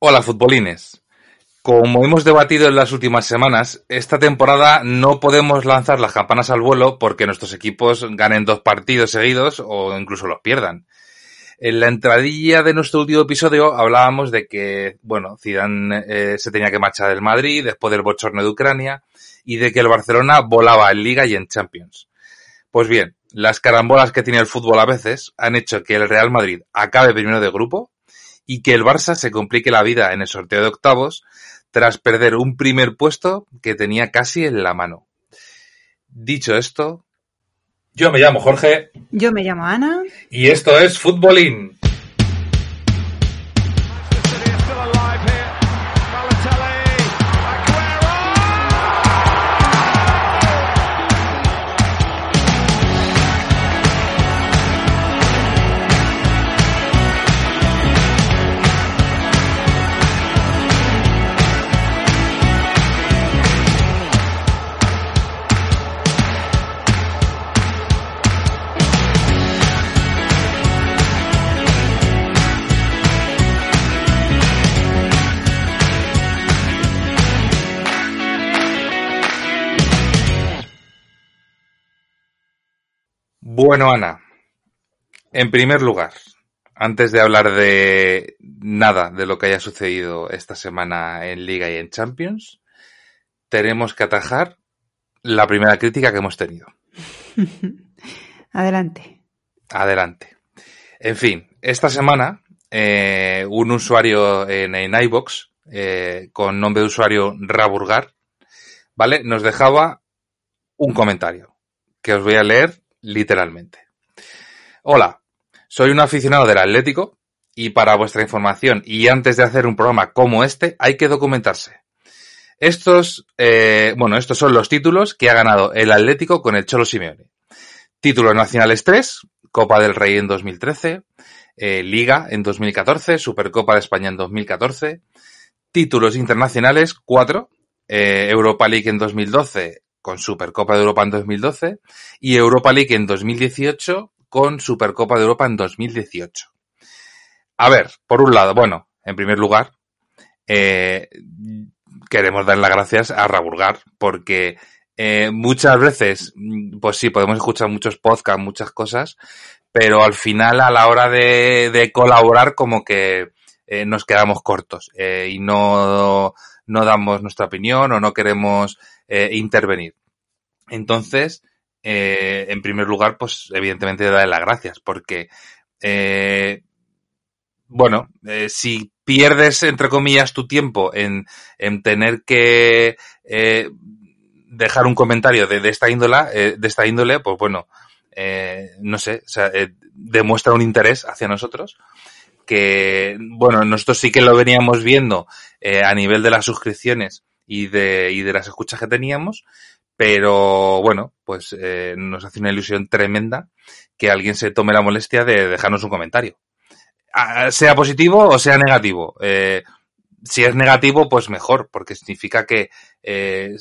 Hola futbolines. Como hemos debatido en las últimas semanas, esta temporada no podemos lanzar las campanas al vuelo porque nuestros equipos ganen dos partidos seguidos o incluso los pierdan. En la entradilla de nuestro último episodio hablábamos de que, bueno, Zidane eh, se tenía que marchar del Madrid después del bochorno de Ucrania y de que el Barcelona volaba en Liga y en Champions. Pues bien, las carambolas que tiene el fútbol a veces han hecho que el Real Madrid acabe primero de grupo y que el Barça se complique la vida en el sorteo de octavos tras perder un primer puesto que tenía casi en la mano. Dicho esto, yo me llamo Jorge. Yo me llamo Ana. Y esto es Futbolín. Bueno, Ana, en primer lugar, antes de hablar de nada de lo que haya sucedido esta semana en Liga y en Champions, tenemos que atajar la primera crítica que hemos tenido. Adelante. Adelante. En fin, esta semana eh, un usuario en, en iBox eh, con nombre de usuario Raburgar, ¿vale? Nos dejaba un comentario que os voy a leer literalmente. Hola, soy un aficionado del Atlético y para vuestra información y antes de hacer un programa como este hay que documentarse. Estos, eh, bueno, estos son los títulos que ha ganado el Atlético con el Cholo Simeone. Títulos nacionales 3, Copa del Rey en 2013, eh, Liga en 2014, Supercopa de España en 2014, títulos internacionales 4, eh, Europa League en 2012, con Supercopa de Europa en 2012 y Europa League en 2018 con Supercopa de Europa en 2018. A ver, por un lado, bueno, en primer lugar, eh, queremos dar las gracias a Raburgar porque eh, muchas veces, pues sí, podemos escuchar muchos podcasts, muchas cosas, pero al final a la hora de, colaborar como que eh, nos quedamos cortos y no, no damos nuestra opinión o no queremos eh, intervenir. Entonces, eh, en primer lugar, pues evidentemente darle las gracias, porque, eh, bueno, eh, si pierdes, entre comillas, tu tiempo en, en tener que eh, dejar un comentario de, esta índole, eh, de esta índole, pues bueno, no sé, o sea, demuestra un interés hacia nosotros que, bueno, nosotros sí que lo veníamos viendo eh, a nivel de las suscripciones y de, y de las escuchas que teníamos, pero bueno, pues eh, nos hace una ilusión tremenda que alguien se tome la molestia de dejarnos un comentario. Ah, sea positivo o sea negativo. Eh, si es negativo, pues mejor, porque significa que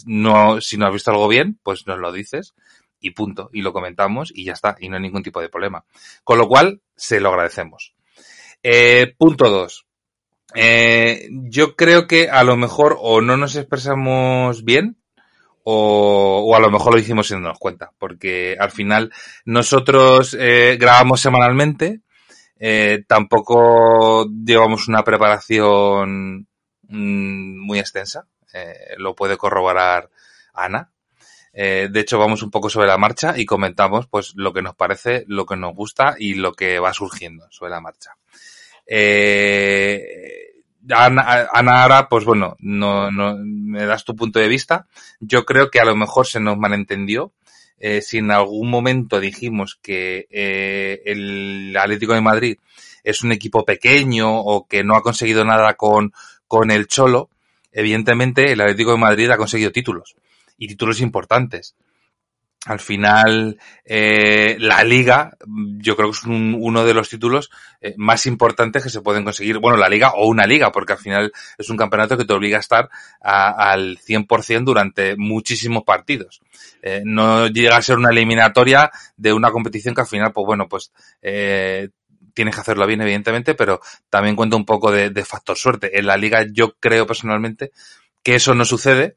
no, si no has visto algo bien, pues nos lo dices y punto, y lo comentamos y ya está, y no hay ningún tipo de problema. Con lo cual, se lo agradecemos. Punto dos. Eh, yo creo que a lo mejor o no nos expresamos bien o, a lo mejor lo hicimos sin darnos cuenta, porque al final nosotros eh, grabamos semanalmente, eh, tampoco llevamos una preparación mm, muy extensa, lo puede corroborar Ana. De hecho, vamos un poco sobre la marcha y comentamos pues lo que nos parece, lo que nos gusta y lo que va surgiendo sobre la marcha. Eh, Ana, Ana ahora, pues bueno, no, no, me das tu punto de vista. Yo creo que a lo mejor se nos malentendió. Eh, si en algún momento dijimos que eh, el Atlético de Madrid es un equipo pequeño o que no ha conseguido nada con, con el Cholo, evidentemente el Atlético de Madrid ha conseguido títulos y títulos importantes al final eh, la liga yo creo que es uno de los títulos eh, más importantes que se pueden conseguir bueno la liga o una liga porque al final es un campeonato que te obliga a estar al 100% durante muchísimos partidos. Eh, no llega a ser una eliminatoria de una competición que al final pues bueno pues tienes que hacerlo bien evidentemente pero también cuenta un poco de factor suerte. En la liga yo creo personalmente que eso no sucede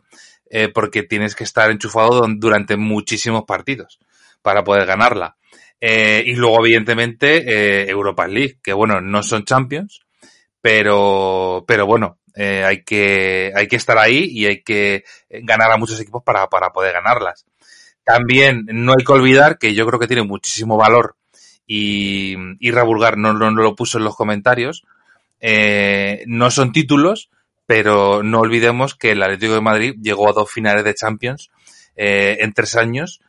eh, porque tienes que estar enchufado durante muchísimos partidos para poder ganarla. Eh, y luego, evidentemente, eh, Europa League, que bueno, no son Champions, pero, pero bueno, hay que, hay que estar ahí y hay que ganar a muchos equipos para, para poder ganarlas. También no hay que olvidar que yo creo que tiene muchísimo valor y, y Rabulgar no, no, lo puso en los comentarios. No son títulos, pero no olvidemos que el Atlético de Madrid llegó a dos finales de Champions eh, en tres años,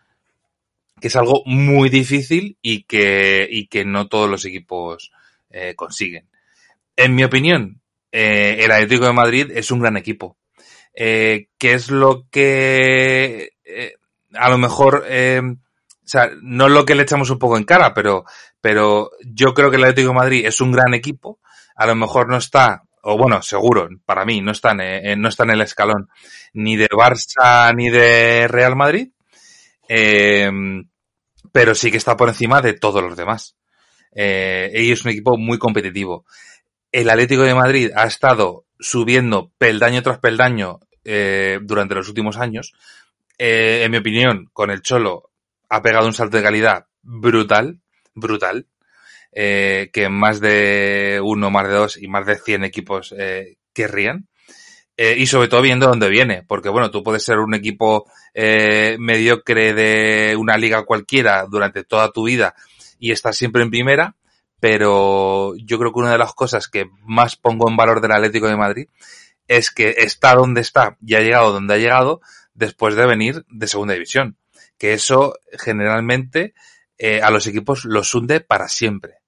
que es algo muy difícil y que, y que no todos los equipos eh, consiguen. En mi opinión, eh, el Atlético de Madrid es un gran equipo. Eh, ¿Qué es lo que eh, a lo mejor, eh, o sea, no es lo que le echamos un poco en cara, pero, pero yo creo que el Atlético de Madrid es un gran equipo. A lo mejor no está o bueno, seguro, para mí, no está en, no está en el escalón ni de Barça ni de Real Madrid, eh, pero sí que está por encima de todos los demás. Eh, y es un equipo muy competitivo. El Atlético de Madrid ha estado subiendo peldaño tras peldaño eh, durante los últimos años. Eh, en mi opinión, con el Cholo ha pegado un salto de calidad brutal, brutal eh, que más de uno, más de dos y más de 100 equipos eh, querrían. Eh, y sobre todo viendo dónde viene, porque bueno, tú puedes ser un equipo eh, mediocre de una liga cualquiera durante toda tu vida y estar siempre en primera, pero yo creo que una de las cosas que más pongo en valor del Atlético de Madrid es que está donde está y ha llegado donde ha llegado después de venir de segunda división. Que eso generalmente eh, a los equipos los hunde para siempre.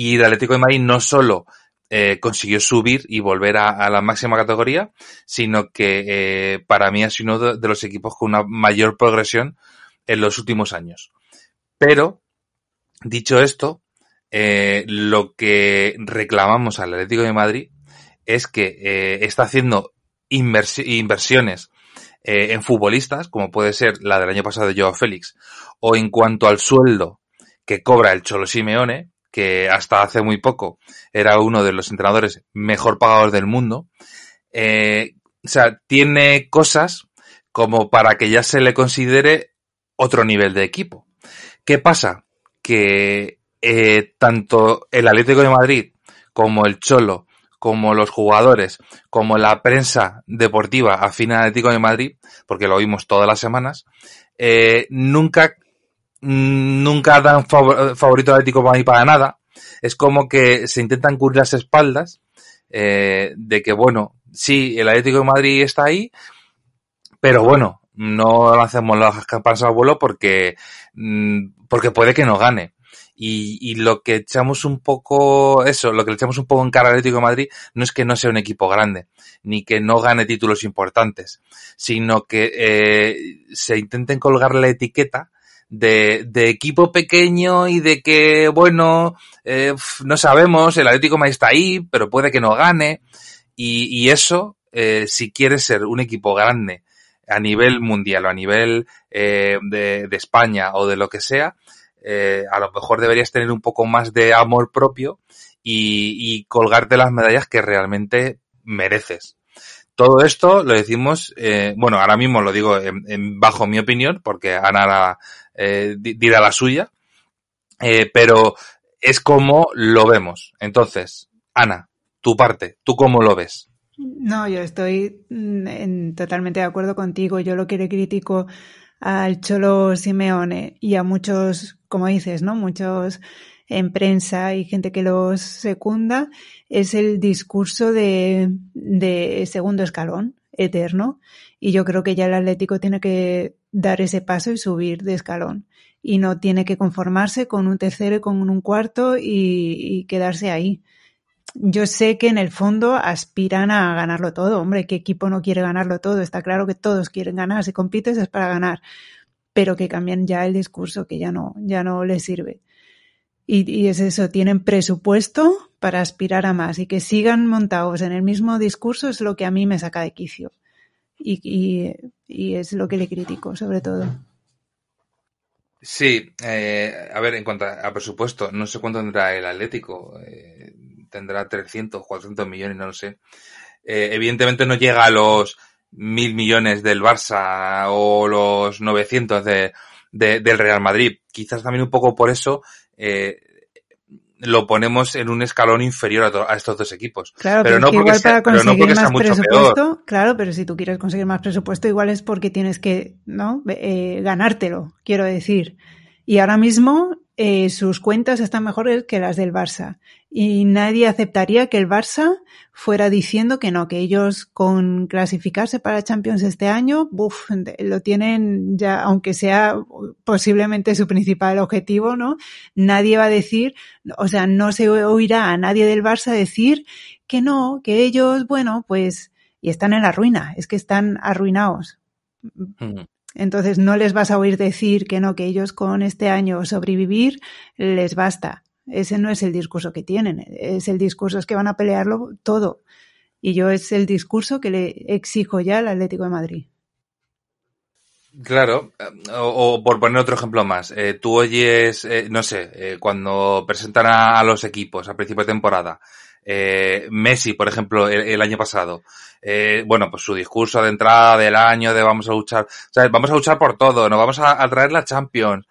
Y el Atlético de Madrid no solo eh, consiguió subir y volver a, la máxima categoría, sino que eh, para mí ha sido uno de, los equipos con una mayor progresión en los últimos años. Pero, dicho esto, eh, lo que reclamamos al Atlético de Madrid es que eh, está haciendo invers inversiones en futbolistas, como puede ser la del año pasado de Joao Félix, o en cuanto al sueldo que cobra el Cholo Simeone, que hasta hace muy poco era uno de los entrenadores mejor pagados del mundo. Eh, o sea, tiene cosas como para que ya se le considere otro nivel de equipo. ¿Qué pasa? Que eh, tanto el Atlético de Madrid como el Cholo, como los jugadores, como la prensa deportiva afín al Atlético de Madrid, porque lo oímos todas las semanas, eh, nunca nunca dan favor, favorito atlético para mí para nada. Es como que se intentan cubrir las espaldas eh, de que, bueno, sí, el Atlético de Madrid está ahí, pero bueno, no lancemos las campanas al vuelo porque, mm, porque puede que no gane. Y, y, lo que echamos un poco, eso, lo que le echamos un poco en cara al Atlético de Madrid no es que no sea un equipo grande, ni que no gane títulos importantes, sino que eh, se intenten colgar la etiqueta de, de equipo pequeño y de que, bueno, eh, no sabemos, el Atlético Madrid está ahí, pero puede que no gane. Y, y eso, eh, si quieres ser un equipo grande a nivel mundial o a nivel eh, de, de, España o de lo que sea, eh, a lo mejor deberías tener un poco más de amor propio y, y colgarte las medallas que realmente mereces. Todo esto lo decimos, eh, bueno, ahora mismo lo digo en, en, bajo mi opinión, porque Ana la, eh, dirá la suya, eh, pero es como lo vemos. Entonces, Ana, tu parte, ¿tú cómo lo ves? No, yo estoy mm, en, totalmente de acuerdo contigo. Yo lo que le critico al Cholo Simeone y a muchos, como dices, ¿no? Muchos en prensa y gente que los secunda, es el discurso de, de segundo escalón eterno. Y yo creo que ya el Atlético tiene que dar ese paso y subir de escalón. y no tiene que conformarse con un tercero y con un cuarto y, quedarse ahí. Yo sé que en el fondo aspiran a ganarlo todo. Hombre, ¿qué equipo no quiere ganarlo todo? Está claro que todos quieren ganar. Si compites es para ganar. Pero que cambien ya el discurso, que ya no, ya no les sirve. Y, es eso, tienen presupuesto para aspirar a más y que sigan montados en el mismo discurso es lo que a mí me saca de quicio. Y, y es lo que le critico, sobre todo. Sí, eh, a ver, en cuanto a, presupuesto, no sé cuánto tendrá el Atlético. Eh, tendrá 300, 400 millones, no lo sé. Eh, evidentemente no llega a los mil millones del Barça o los 900 de, de, del Real Madrid. Quizás también un poco por eso eh, lo ponemos en un escalón inferior a, estos dos equipos. Claro, pero, no porque sea, pero no porque sea mucho peor. Claro, pero si tú quieres conseguir más presupuesto, igual es porque tienes que, ¿no? Eh, ganártelo, quiero decir. Y ahora mismo eh, sus cuentas están mejores que las del Barça. Y nadie aceptaría que el Barça fuera diciendo que no, que ellos con clasificarse para Champions este año, buf, lo tienen ya, aunque sea posiblemente su principal objetivo, ¿no? Nadie va a decir, o sea, no se oirá a nadie del Barça decir que no, que ellos, bueno, pues, y están en la ruina, es que están arruinados. Entonces no les vas a oír decir que no, que ellos con este año sobrevivir les basta. Ese no es el discurso que tienen. Es el discurso es que van a pelearlo todo. Y yo es el discurso que le exijo ya al Atlético de Madrid. Claro, o, por poner otro ejemplo más, eh, tú oyes, eh, no sé, eh, cuando presentan a, los equipos a principio de temporada, eh, Messi, por ejemplo, el, año pasado, eh, bueno, pues su discurso de entrada del año de vamos a luchar, o vamos a luchar por todo, nos vamos a, traer la Champions.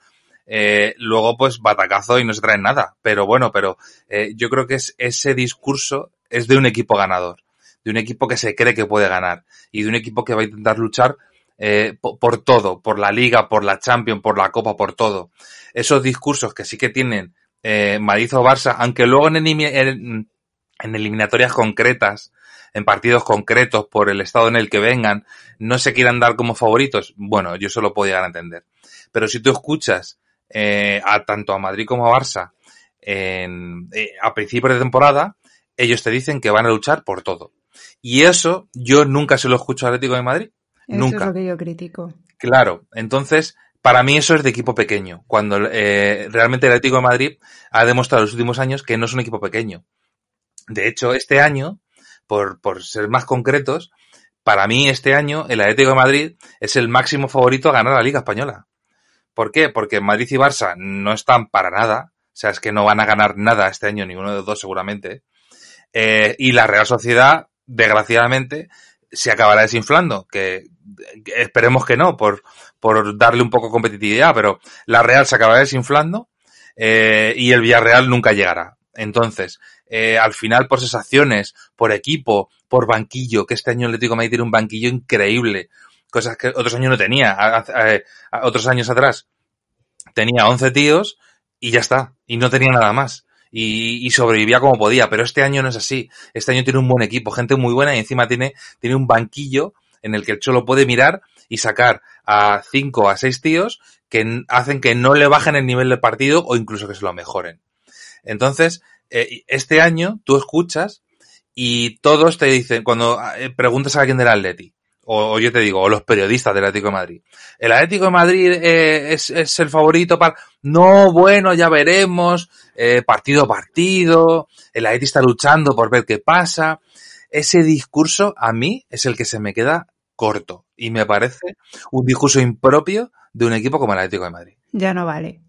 Eh, luego, pues, batacazo y no se traen nada. Pero bueno, pero eh, yo creo que es, ese discurso es de un equipo ganador, de un equipo que se cree que puede ganar y de un equipo que va a intentar luchar eh, por, todo, por la liga, por la Champions, por la Copa, por todo. Esos discursos que sí que tienen eh, Madrid Barça, aunque luego en, en, en eliminatorias concretas, en partidos concretos por el estado en el que vengan, no se quieran dar como favoritos, bueno, yo eso lo puedo llegar a entender. Pero si tú escuchas eh, a tanto a Madrid como a Barça en, eh, a principios de temporada, ellos te dicen que van a luchar por todo. Y eso yo nunca se lo escucho al Atlético de Madrid. Eso nunca. es lo que yo critico. Claro, entonces para mí eso es de equipo pequeño. Cuando eh, realmente el Atlético de Madrid ha demostrado en los últimos años que no es un equipo pequeño. De hecho, este año, por, por ser más concretos, para mí este año el Atlético de Madrid es el máximo favorito a ganar la Liga Española. ¿Por qué? Porque Madrid y Barça no están para nada. O sea, es que no van a ganar nada este año, ninguno de los dos seguramente. Eh, y la Real Sociedad, desgraciadamente, se acabará desinflando. Que, esperemos que no, por, por darle un poco de competitividad, pero la Real se acabará desinflando eh, y el Villarreal nunca llegará. Entonces, eh, al final por sensaciones, por equipo, por banquillo, que este año el Atlético de Madrid tiene un banquillo increíble, cosas que otros años no tenía, a, a, a, otros años atrás tenía 11 tíos y ya está, y no tenía nada más. Y, y, sobrevivía como podía, pero este año no es así. Este año tiene un buen equipo, gente muy buena y encima tiene, tiene un banquillo en el que el Cholo puede mirar y sacar a 5 a 6 tíos que hacen que no le bajen el nivel del partido o incluso que se lo mejoren. Entonces, eh, este año tú escuchas y todos te dicen, cuando eh, preguntas a alguien del Atleti, o, o, yo te digo, o los periodistas del Atlético de Madrid, el Atlético de Madrid eh, es, es, el favorito para... No, bueno, ya veremos, partido a partido, el Atlético está luchando por ver qué pasa. Ese discurso a mí es el que se me queda corto y me parece un discurso impropio de un equipo como el Atlético de Madrid. Ya no vale.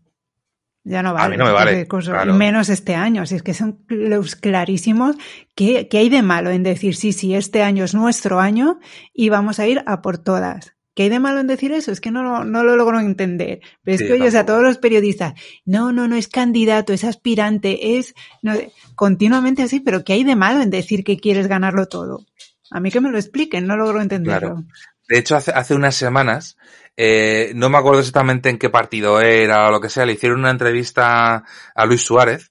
Ya no vale. A mí no me vale. Claro. Menos este año. Así es que son los clarísimos. ¿Qué, ¿Qué, hay de malo en decir, sí, sí, este año es nuestro año y vamos a ir a por todas? ¿Qué hay de malo en decir eso? Es que no, no lo logro entender. Pero es sí, que oyes a todos los periodistas, no, no, no es candidato, es aspirante, es no, continuamente así, pero ¿qué hay de malo en decir que quieres ganarlo todo? A mí que me lo expliquen, no logro entenderlo. Claro. De hecho, hace, hace unas semanas, eh, no me acuerdo exactamente en qué partido era o lo que sea, le hicieron una entrevista a Luis Suárez.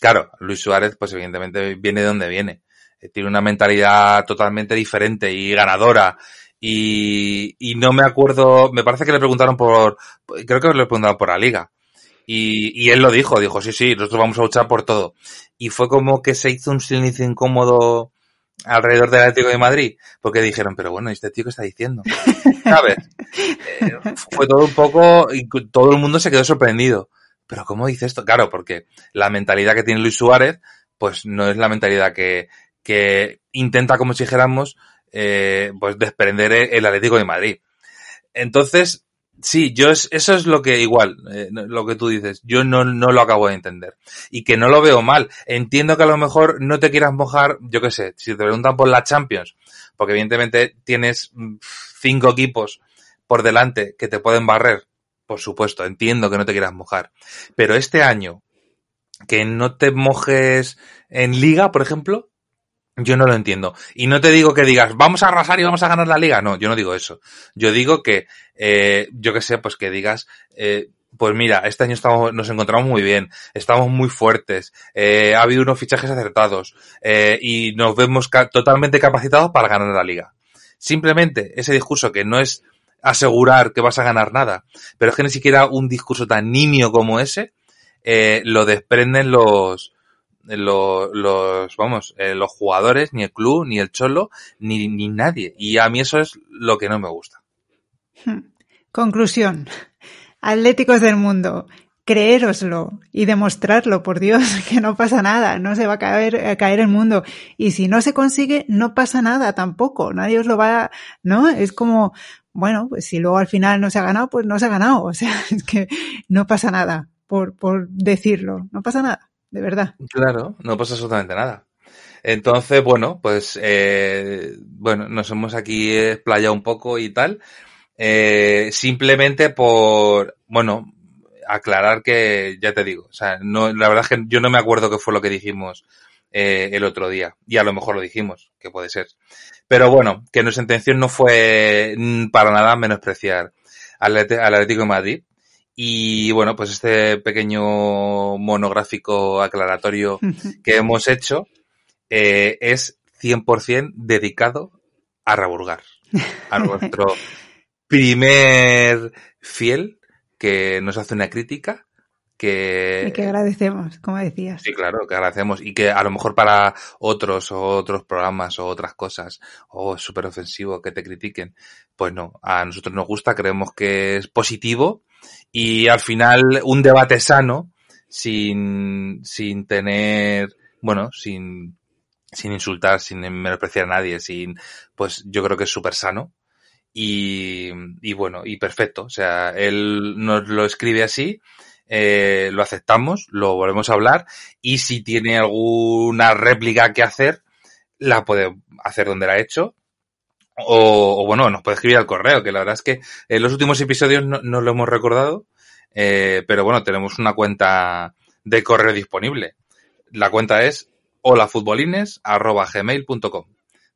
Claro, Luis Suárez, pues evidentemente viene de donde viene. Eh, tiene una mentalidad totalmente diferente y ganadora y, y no me acuerdo, me parece que le preguntaron por, creo que le preguntaron por la liga. Y, y él lo dijo, dijo, sí, sí, nosotros vamos a luchar por todo. Y fue como que se hizo un silencio incómodo alrededor del Atlético de Madrid, porque dijeron, pero bueno, ¿este tío qué está diciendo? ¿Sabes? Eh, fue todo un poco, y todo el mundo se quedó sorprendido. Pero ¿cómo dice esto? Claro, porque la mentalidad que tiene Luis Suárez, pues no es la mentalidad que, que intenta, como si dijéramos, eh, pues desprender el Atlético de Madrid. Entonces, sí, yo es, eso es lo que igual, eh, lo que tú dices, yo no, no lo acabo de entender. Y que no lo veo mal. Entiendo que a lo mejor no te quieras mojar, yo qué sé, si te preguntan por la Champions, porque evidentemente tienes mm, cinco equipos por delante que te pueden barrer, por supuesto, entiendo que no te quieras mojar. Pero este año, que no te mojes en liga, por ejemplo, yo no lo entiendo. Y no te digo que digas, vamos a arrasar y vamos a ganar la liga. No, yo no digo eso. Yo digo que, eh, yo que sé, pues que digas, eh, pues mira, este año estamos, nos encontramos muy bien, estamos muy fuertes, eh, ha habido unos fichajes acertados eh, y nos vemos ca totalmente capacitados para ganar la liga. Simplemente ese discurso que no es asegurar que vas a ganar nada, pero es que ni siquiera un discurso tan nimio como ese eh, lo desprenden los, los, los vamos, eh, los jugadores, ni el club, ni el cholo, ni, ni nadie. Y a mí eso es lo que no me gusta. Conclusión. Atléticos del mundo, creéroslo y demostrarlo, por Dios, que no pasa nada, no se va a caer, a caer el mundo. Y si no se consigue, no pasa nada tampoco, nadie os lo va, ¿no? Es como, bueno, pues si luego al final no se ha ganado, pues no se ha ganado. O sea, es que no pasa nada por, por decirlo, no pasa nada de verdad. Claro, no pasa absolutamente nada. Entonces, bueno, pues, eh, bueno, nos hemos aquí explayado un poco y tal. Eh, simplemente por, bueno, aclarar que, ya te digo, o sea, no, la verdad es que yo no me acuerdo qué fue lo que dijimos eh, el otro día. Y a lo mejor lo dijimos, que puede ser. Pero bueno, que nuestra intención no fue mm, para nada menospreciar al Atlético de Madrid. Y bueno, pues este pequeño monográfico aclaratorio que hemos hecho eh, es 100% dedicado a Raburgar, a nuestro primer fiel que nos hace una crítica que... Y que agradecemos, como decías. Sí, claro, que agradecemos. Y que a lo mejor para otros o otros programas o otras cosas, o es súper ofensivo que te critiquen, pues no, a nosotros nos gusta, creemos que es positivo y al final un debate sano sin, sin tener, bueno, sin, sin insultar, sin menospreciar a nadie, sin, pues yo creo que es súper sano. Y, y bueno, y perfecto. O sea, él nos lo escribe así, eh, lo aceptamos, lo volvemos a hablar y si tiene alguna réplica que hacer, la puede hacer donde la ha hecho o, o, bueno, nos puede escribir al correo, que la verdad es que en los últimos episodios no, no lo hemos recordado, eh, pero bueno, tenemos una cuenta de correo disponible. La cuenta es holafutbolines.gmail.com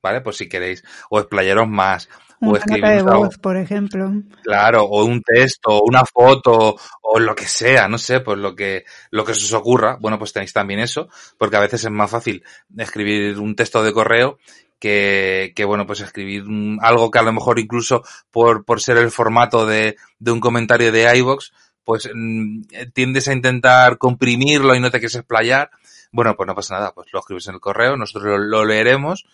¿Vale? Pues si queréis, o explayaros más, o escribir de voz, por ejemplo. Claro, o un texto, o una foto, o lo que sea, no sé, pues lo que, lo que se os ocurra. Bueno, pues tenéis también eso, porque a veces es más fácil escribir un texto de correo que, que bueno, pues escribir algo que a lo mejor incluso por, por ser el formato de, de un comentario de iVox, pues mm, tiendes a intentar comprimirlo y no te quieres explayar. Bueno, pues no pasa nada, pues lo escribes en el correo, nosotros lo, leeremos,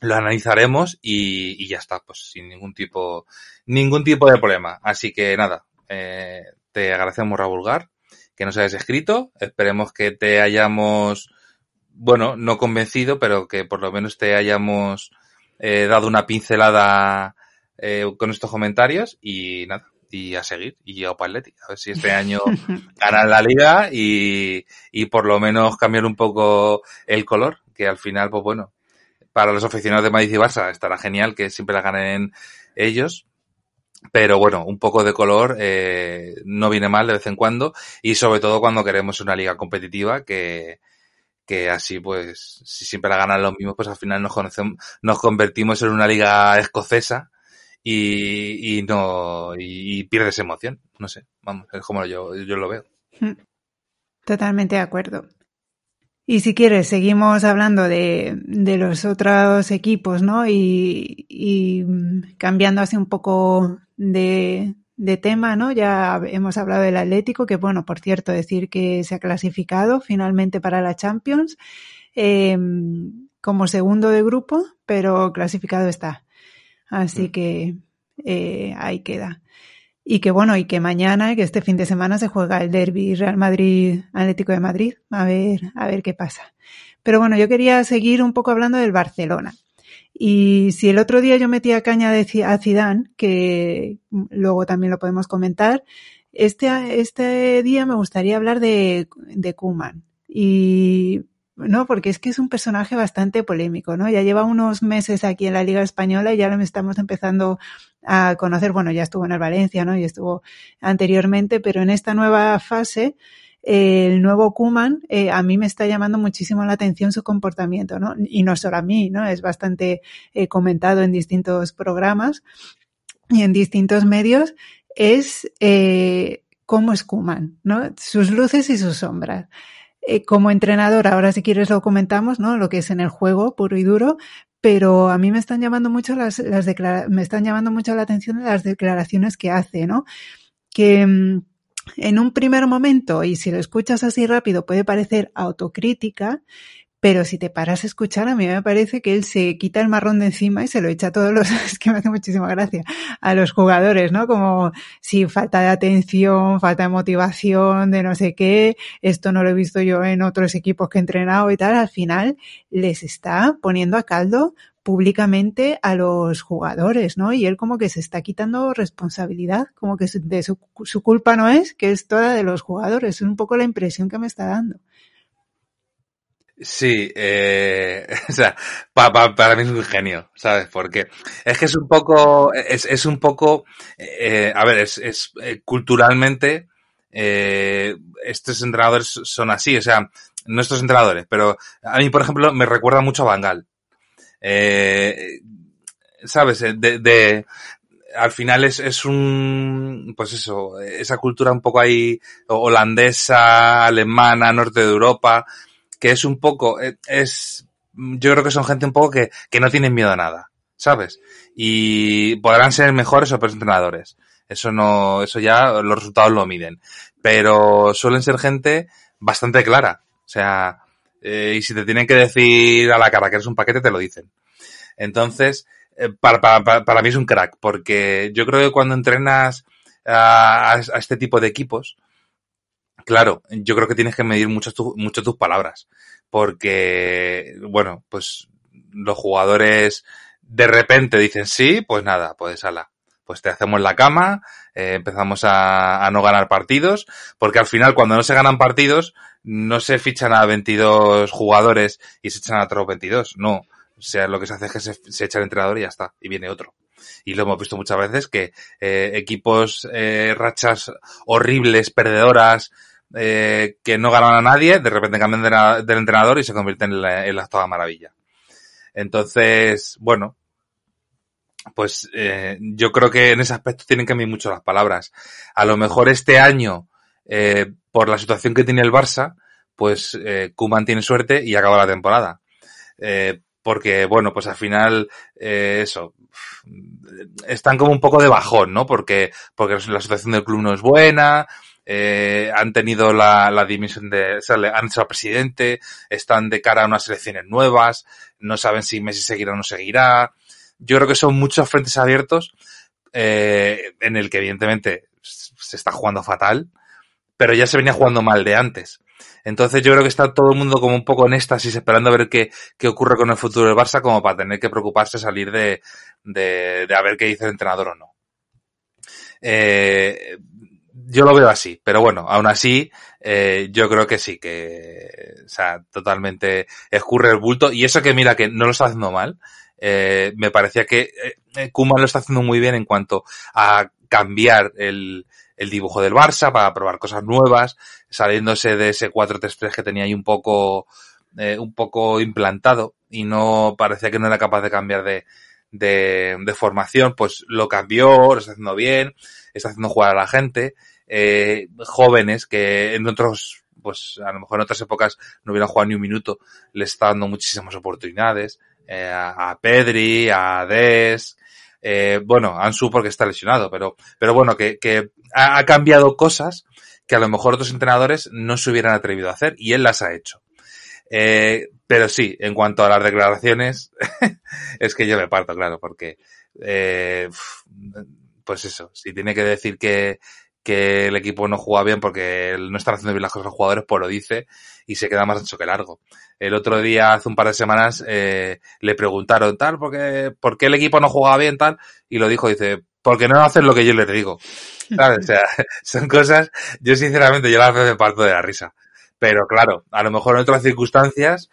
lo analizaremos y, y, ya está, pues sin ningún tipo, ningún tipo de problema. Así que nada, eh, te agradecemos Rabulgar que nos hayas escrito, esperemos que te hayamos bueno, no convencido, pero que por lo menos te hayamos eh, dado una pincelada eh, con estos comentarios y nada, y a seguir y a Atleti. A ver si este año ganan la liga y, y por lo menos cambiar un poco el color, que al final, pues bueno, para los aficionados de Madrid y Barça estará genial que siempre la ganen ellos. Pero bueno, un poco de color eh, no viene mal de vez en cuando y sobre todo cuando queremos una liga competitiva que, que así pues si siempre la ganan los mismos pues al final nos conocemos, nos convertimos en una liga escocesa y, no y, y pierdes emoción. No sé vamos es como yo yo lo veo. Totalmente de acuerdo. Y si quieres, seguimos hablando de, de los otros equipos, ¿no? Y, y, cambiando así un poco de, de tema, ¿no? Ya hemos hablado del Atlético, que bueno, por cierto, decir que se ha clasificado finalmente para la Champions eh, como segundo de grupo, pero clasificado está. Así mm. que eh, ahí queda. Y que bueno, y que mañana, que este fin de semana se juega el derby Real Madrid Atlético de Madrid. A ver, a ver qué pasa. Pero bueno, yo quería seguir un poco hablando del Barcelona. Y si el otro día yo metía caña a Zidane, que luego también lo podemos comentar, este, este día me gustaría hablar de, de Kuman. Y no, porque es que es un personaje bastante polémico, ¿no? Ya lleva unos meses aquí en la Liga Española y ya lo estamos empezando a conocer. Bueno, ya estuvo en el Valencia, ¿no? Y estuvo anteriormente, pero en esta nueva fase, el nuevo Kuman, eh, a mí me está llamando muchísimo la atención su comportamiento, ¿no? Y no solo a mí, ¿no? Es bastante eh, comentado en distintos programas y en distintos medios. Es eh, cómo es Kuman, ¿no? Sus luces y sus sombras. Como entrenador, ahora si quieres lo comentamos, ¿no? Lo que es en el juego puro y duro, pero a mí me están llamando mucho las, las me están llamando mucho la atención las declaraciones que hace, ¿no? Que mm, en un primer momento, y si lo escuchas así rápido, puede parecer autocrítica, pero si te paras a escuchar, a mí me parece que él se quita el marrón de encima y se lo echa a todos los, es que me hace muchísima gracia, a los jugadores, ¿no? Como si falta de atención, falta de motivación, de no sé qué, esto no lo he visto yo en otros equipos que he entrenado y tal, al final les está poniendo a caldo públicamente a los jugadores, ¿no? Y él como que se está quitando responsabilidad, como que de su, culpa no es, que es toda de los jugadores. Es un poco la impresión que me está dando. Sí, eh, o sea, para mí es un genio, ¿sabes? Porque es que es un poco, es, es un poco, eh, a ver, es, es eh, culturalmente, eh, estos entrenadores son así, o sea, nuestros entrenadores, pero a mí, por ejemplo, me recuerda mucho a Bangal. Eh, ¿Sabes? Eh, de, de, al final es, es un, pues eso, esa cultura un poco ahí holandesa, alemana, norte de Europa, que es un poco, eh, es, yo creo que son gente un poco que, que no tienen miedo a nada, ¿sabes? Y podrán ser mejores o entrenadores. Eso no, eso ya los resultados lo miden. Pero suelen ser gente bastante clara. O sea, eh, y si te tienen que decir a la cara que eres un paquete, te lo dicen. Entonces, eh, para, para, para, mí es un crack, porque yo creo que cuando entrenas a, a este tipo de equipos, Claro, yo creo que tienes que medir mucho, tu, mucho tus palabras, porque, bueno, pues los jugadores de repente dicen sí, pues nada, pues ala, pues te hacemos la cama, eh, empezamos a, a, no ganar partidos, porque al final cuando no se ganan partidos, no se fichan a 22 jugadores y se echan a otros 22, no. O sea, lo que se hace es que se, echa el entrenador y ya está, y viene otro. Y lo hemos visto muchas veces que eh, equipos, eh, rachas horribles, perdedoras, eh, que no ganan a nadie, de repente cambian de del entrenador y se convierten en la, en la toda maravilla. Entonces, bueno, pues eh, yo creo que en ese aspecto tienen que cambiar mucho las palabras. A lo mejor este año, eh, por la situación que tiene el Barça, pues eh, Kuman tiene suerte y acaba la temporada. Eh, porque, bueno, pues al final, eh, eso, están como un poco de bajón, ¿no? Porque, porque la situación del club no es buena, eh, han tenido la, la dimisión de, o sea, han sido presidente, están de cara a unas elecciones nuevas, no saben si Messi seguirá o no seguirá. Yo creo que son muchos frentes abiertos, eh, en el que evidentemente se está jugando fatal, pero ya se venía jugando mal de antes. Entonces yo creo que está todo el mundo como un poco en éxtasis esperando a ver qué, qué ocurre con el futuro del Barça como para tener que preocuparse salir de, de, de a ver qué dice el entrenador o no. Eh, yo lo veo así, pero bueno, aún así, eh, yo creo que sí, que, o sea, totalmente escurre el bulto. Y eso que mira que no lo está haciendo mal, eh, me parecía que eh, Kuman lo está haciendo muy bien en cuanto a cambiar el, el dibujo del Barça para probar cosas nuevas, saliéndose de ese 4-3-3 que tenía ahí un poco, eh, un poco implantado y no parecía que no era capaz de cambiar de, de, formación, pues lo cambió, lo está haciendo bien, está haciendo jugar a la gente eh, jóvenes que en otros pues a lo mejor en otras épocas no hubiera jugado ni un minuto, le está dando muchísimas oportunidades, eh, a, Pedri, a Des, eh, bueno, Ansu porque está lesionado, pero, pero bueno, que, que ha, cambiado cosas que a lo mejor otros entrenadores no se hubieran atrevido a hacer y él las ha hecho. Eh, pero sí, en cuanto a las declaraciones, es que yo me parto, claro, porque, eh, pues eso, si tiene que decir que, que el equipo no juega bien porque no están haciendo bien las cosas los jugadores, pues lo dice y se queda más ancho que largo. El otro día, hace un par de semanas, eh, le preguntaron tal, porque, ¿por qué el equipo no jugaba bien tal? Y lo dijo, dice, porque no hacen lo que yo les digo. O sea, son cosas, yo sinceramente, yo las veo de parto de la risa. Pero claro, a lo mejor en otras circunstancias,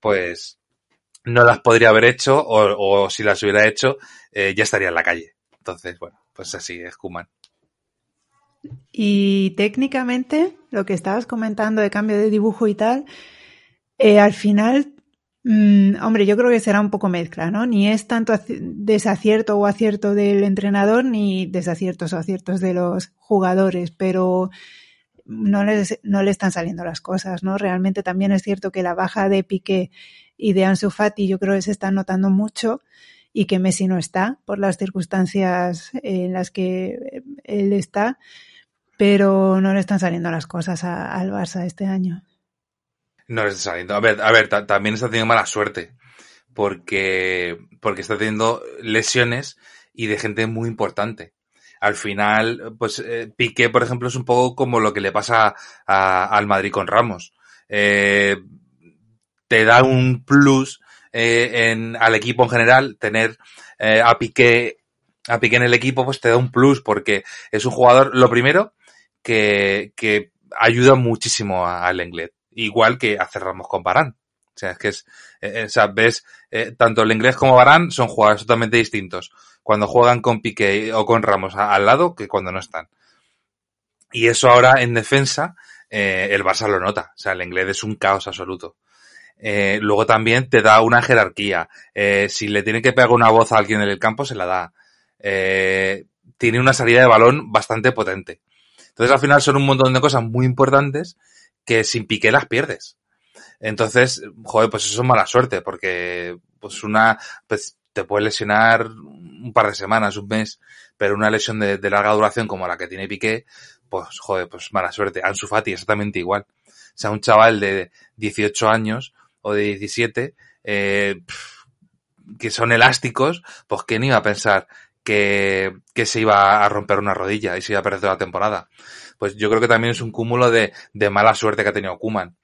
pues no las podría haber hecho o, o si las hubiera hecho, eh, ya estaría en la calle. Entonces, bueno, pues así es Kuman. Y técnicamente, lo que estabas comentando de cambio de dibujo y tal, eh, al final, mmm, hombre, yo creo que será un poco mezcla, ¿no? Ni es tanto desacierto o acierto del entrenador, ni desaciertos o aciertos de los jugadores, pero no les, no le están saliendo las cosas, ¿no? Realmente también es cierto que la baja de Piqué y de Ansu Fati yo creo que se está notando mucho y que Messi no está por las circunstancias en las que él está pero no le están saliendo las cosas a, al Barça este año. No le está saliendo. A ver, a ver, también está teniendo mala suerte. Porque, porque está teniendo lesiones y de gente muy importante. Al final, pues eh, Piqué, por ejemplo, es un poco como lo que le pasa a, al Madrid con Ramos. Eh, te da un plus eh, en, al equipo en general tener a Piqué a Piqué en el equipo pues te da un plus porque es un jugador lo primero que, que ayuda muchísimo al inglés. Igual que hacer Ramos con Barán. O sea, es que es, eh, eh, o sea, ves, eh, tanto el inglés como Barán son jugadores totalmente distintos cuando juegan con Piqué o con Ramos al lado que cuando no están. Y eso ahora en defensa, el Barça lo nota. O sea, el inglés es un caos absoluto. Luego también te da una jerarquía. Si le tiene que pegar una voz a alguien en el campo, se la da. Eh, tiene una salida de balón bastante potente. Entonces al final son un montón de cosas muy importantes que sin pique las pierdes. Entonces, joder, pues eso es mala suerte, porque pues una, pues te puede lesionar un par de semanas, un mes, pero una lesión de, de larga duración como la que tiene Piqué, pues joder, pues mala suerte. Ansu Fati exactamente igual. O sea, un chaval de 18 años o de 17, eh, que son elásticos, pues quién iba a pensar que, que se iba a romper una rodilla y se iba a perder toda la temporada. Pues yo creo que también es un cúmulo de, de mala suerte que ha tenido Kuman.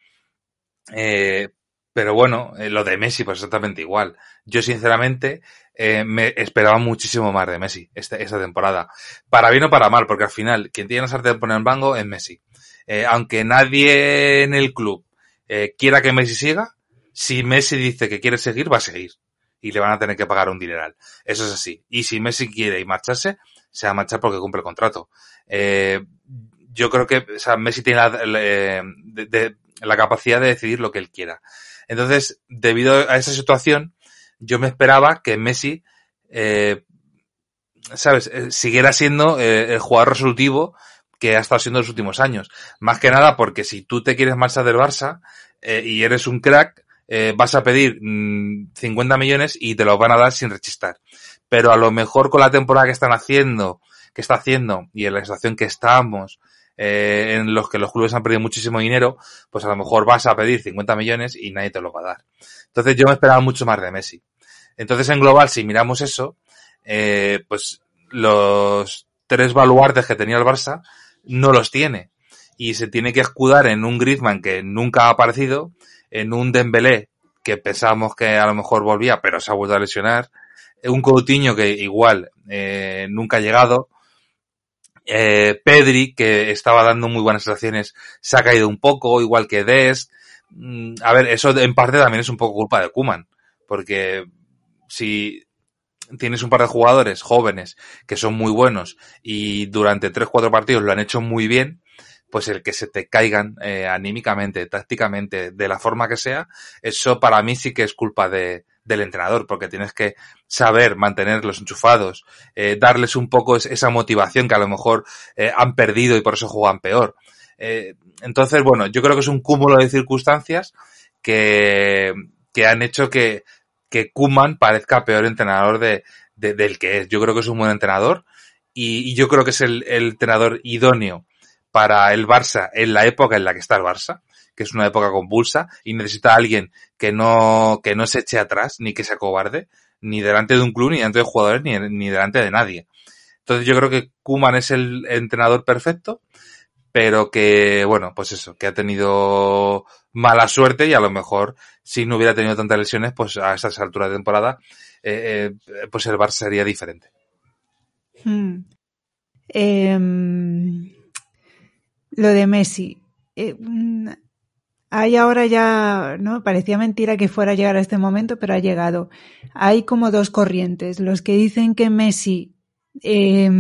Eh, pero bueno, eh, lo de Messi, pues exactamente igual. Yo, sinceramente, eh, me esperaba muchísimo más de Messi esta, esta temporada. Para bien o para mal, porque al final, quien tiene la suerte de poner en banco es Messi. Eh, aunque nadie en el club eh, quiera que Messi siga, si Messi dice que quiere seguir, va a seguir y le van a tener que pagar un dineral. Eso es así. Y si Messi quiere y marcharse, se va a marchar porque cumple el contrato. Eh, yo creo que o sea, Messi tiene la, de, la, capacidad de decidir lo que él quiera. Entonces, debido a esa situación, yo me esperaba que Messi, eh, ¿sabes?, eh, siguiera siendo eh, el jugador resolutivo que ha estado siendo en los últimos años. Más que nada porque si tú te quieres marchar del Barça eh, y eres un crack, eh, vas a pedir mmm, 50 millones y te los van a dar sin rechistar. Pero a lo mejor con la temporada que están haciendo, que está haciendo y en la situación que estamos, eh, en los que los clubes han perdido muchísimo dinero, pues a lo mejor vas a pedir 50 millones y nadie te lo va a dar. Entonces yo me esperaba mucho más de Messi. Entonces en global, si miramos eso, eh, pues los tres baluartes que tenía el Barça no los tiene. Y se tiene que escudar en un Griezmann que nunca ha aparecido, en un Dembélé que pensábamos que a lo mejor volvía, pero se ha vuelto a lesionar, un Coutinho que igual eh, nunca ha llegado, eh, Pedri que estaba dando muy buenas sensaciones se ha caído un poco, igual que Des. Mm, a ver, eso en parte también es un poco culpa de Kuman, porque si tienes un par de jugadores jóvenes que son muy buenos y durante 3-4 partidos lo han hecho muy bien, pues el que se te caigan eh, anímicamente, tácticamente, de la forma que sea, eso para mí sí que es culpa de, del entrenador, porque tienes que saber mantenerlos enchufados, eh, darles un poco esa motivación que a lo mejor eh, han perdido y por eso juegan peor. Eh, entonces, bueno, yo creo que es un cúmulo de circunstancias que, que han hecho que, que Kuman parezca peor entrenador de, del que es. Yo creo que es un buen entrenador y, y yo creo que es el, el, entrenador idóneo para el Barça en la época en la que está el Barça, que es una época convulsa y necesita a alguien que no, que no se eche atrás ni que se acobarde, ni delante de un club, ni delante de jugadores, ni, delante de nadie. Entonces yo creo que Kuman es el entrenador perfecto, pero que, bueno, pues eso, que ha tenido mala suerte y a lo mejor si no hubiera tenido tantas lesiones, pues a esas alturas de temporada, eh, eh, pues el Barça sería diferente. Hmm. Eh, lo de Messi. Eh, hay ahora ya, ¿no? Parecía mentira que fuera a llegar a este momento, pero ha llegado. Hay como dos corrientes. Los que dicen que Messi eh,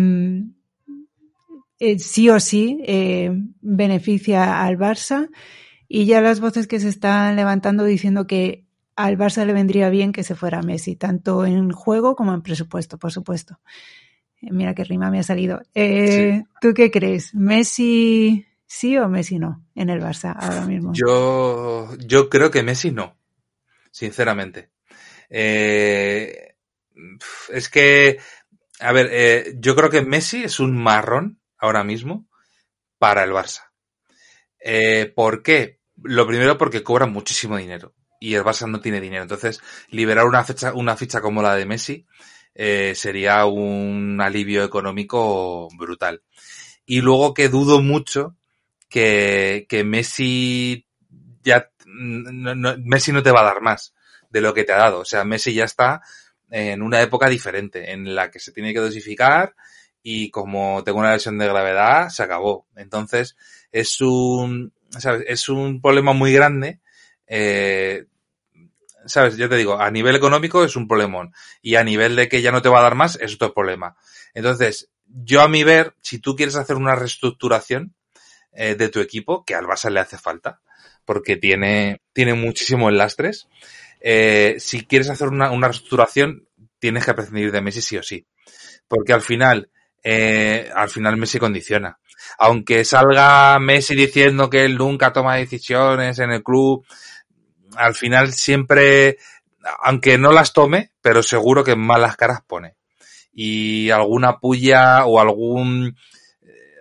eh, sí o sí eh, beneficia al Barça y ya las voces que se están levantando diciendo que al Barça le vendría bien que se fuera Messi, tanto en juego como en presupuesto, por supuesto. Eh, mira qué rima me ha salido. Eh, sí. ¿Tú qué crees? ¿Messi sí o Messi no en el Barça ahora mismo? Yo, yo creo que Messi no, sinceramente. Eh, es que, a ver, eh, yo creo que Messi es un marrón ahora mismo para el Barça. Eh, ¿Por qué? Lo primero porque cobra muchísimo dinero y el Barça no tiene dinero. Entonces, liberar una ficha, una ficha como la de Messi eh, sería un alivio económico brutal. Y luego que dudo mucho que, que Messi ya no, no, Messi no te va a dar más de lo que te ha dado. O sea, Messi ya está en una época diferente, en la que se tiene que dosificar y como tengo una lesión de gravedad, se acabó. Entonces, es un. Es un problema muy grande. Eh, ¿Sabes? Yo te digo, a nivel económico es un problemón. Y a nivel de que ya no te va a dar más, es otro problema. Entonces, yo a mi ver, si tú quieres hacer una reestructuración eh, de tu equipo, que al Barça le hace falta, porque tiene, tiene muchísimos lastres, eh, si quieres hacer una, una reestructuración, tienes que prescindir de Messi sí o sí. Porque al final, eh, al final Messi condiciona. Aunque salga Messi diciendo que él nunca toma decisiones en el club, al final siempre, aunque no las tome, pero seguro que malas caras pone. Y alguna puya o algún,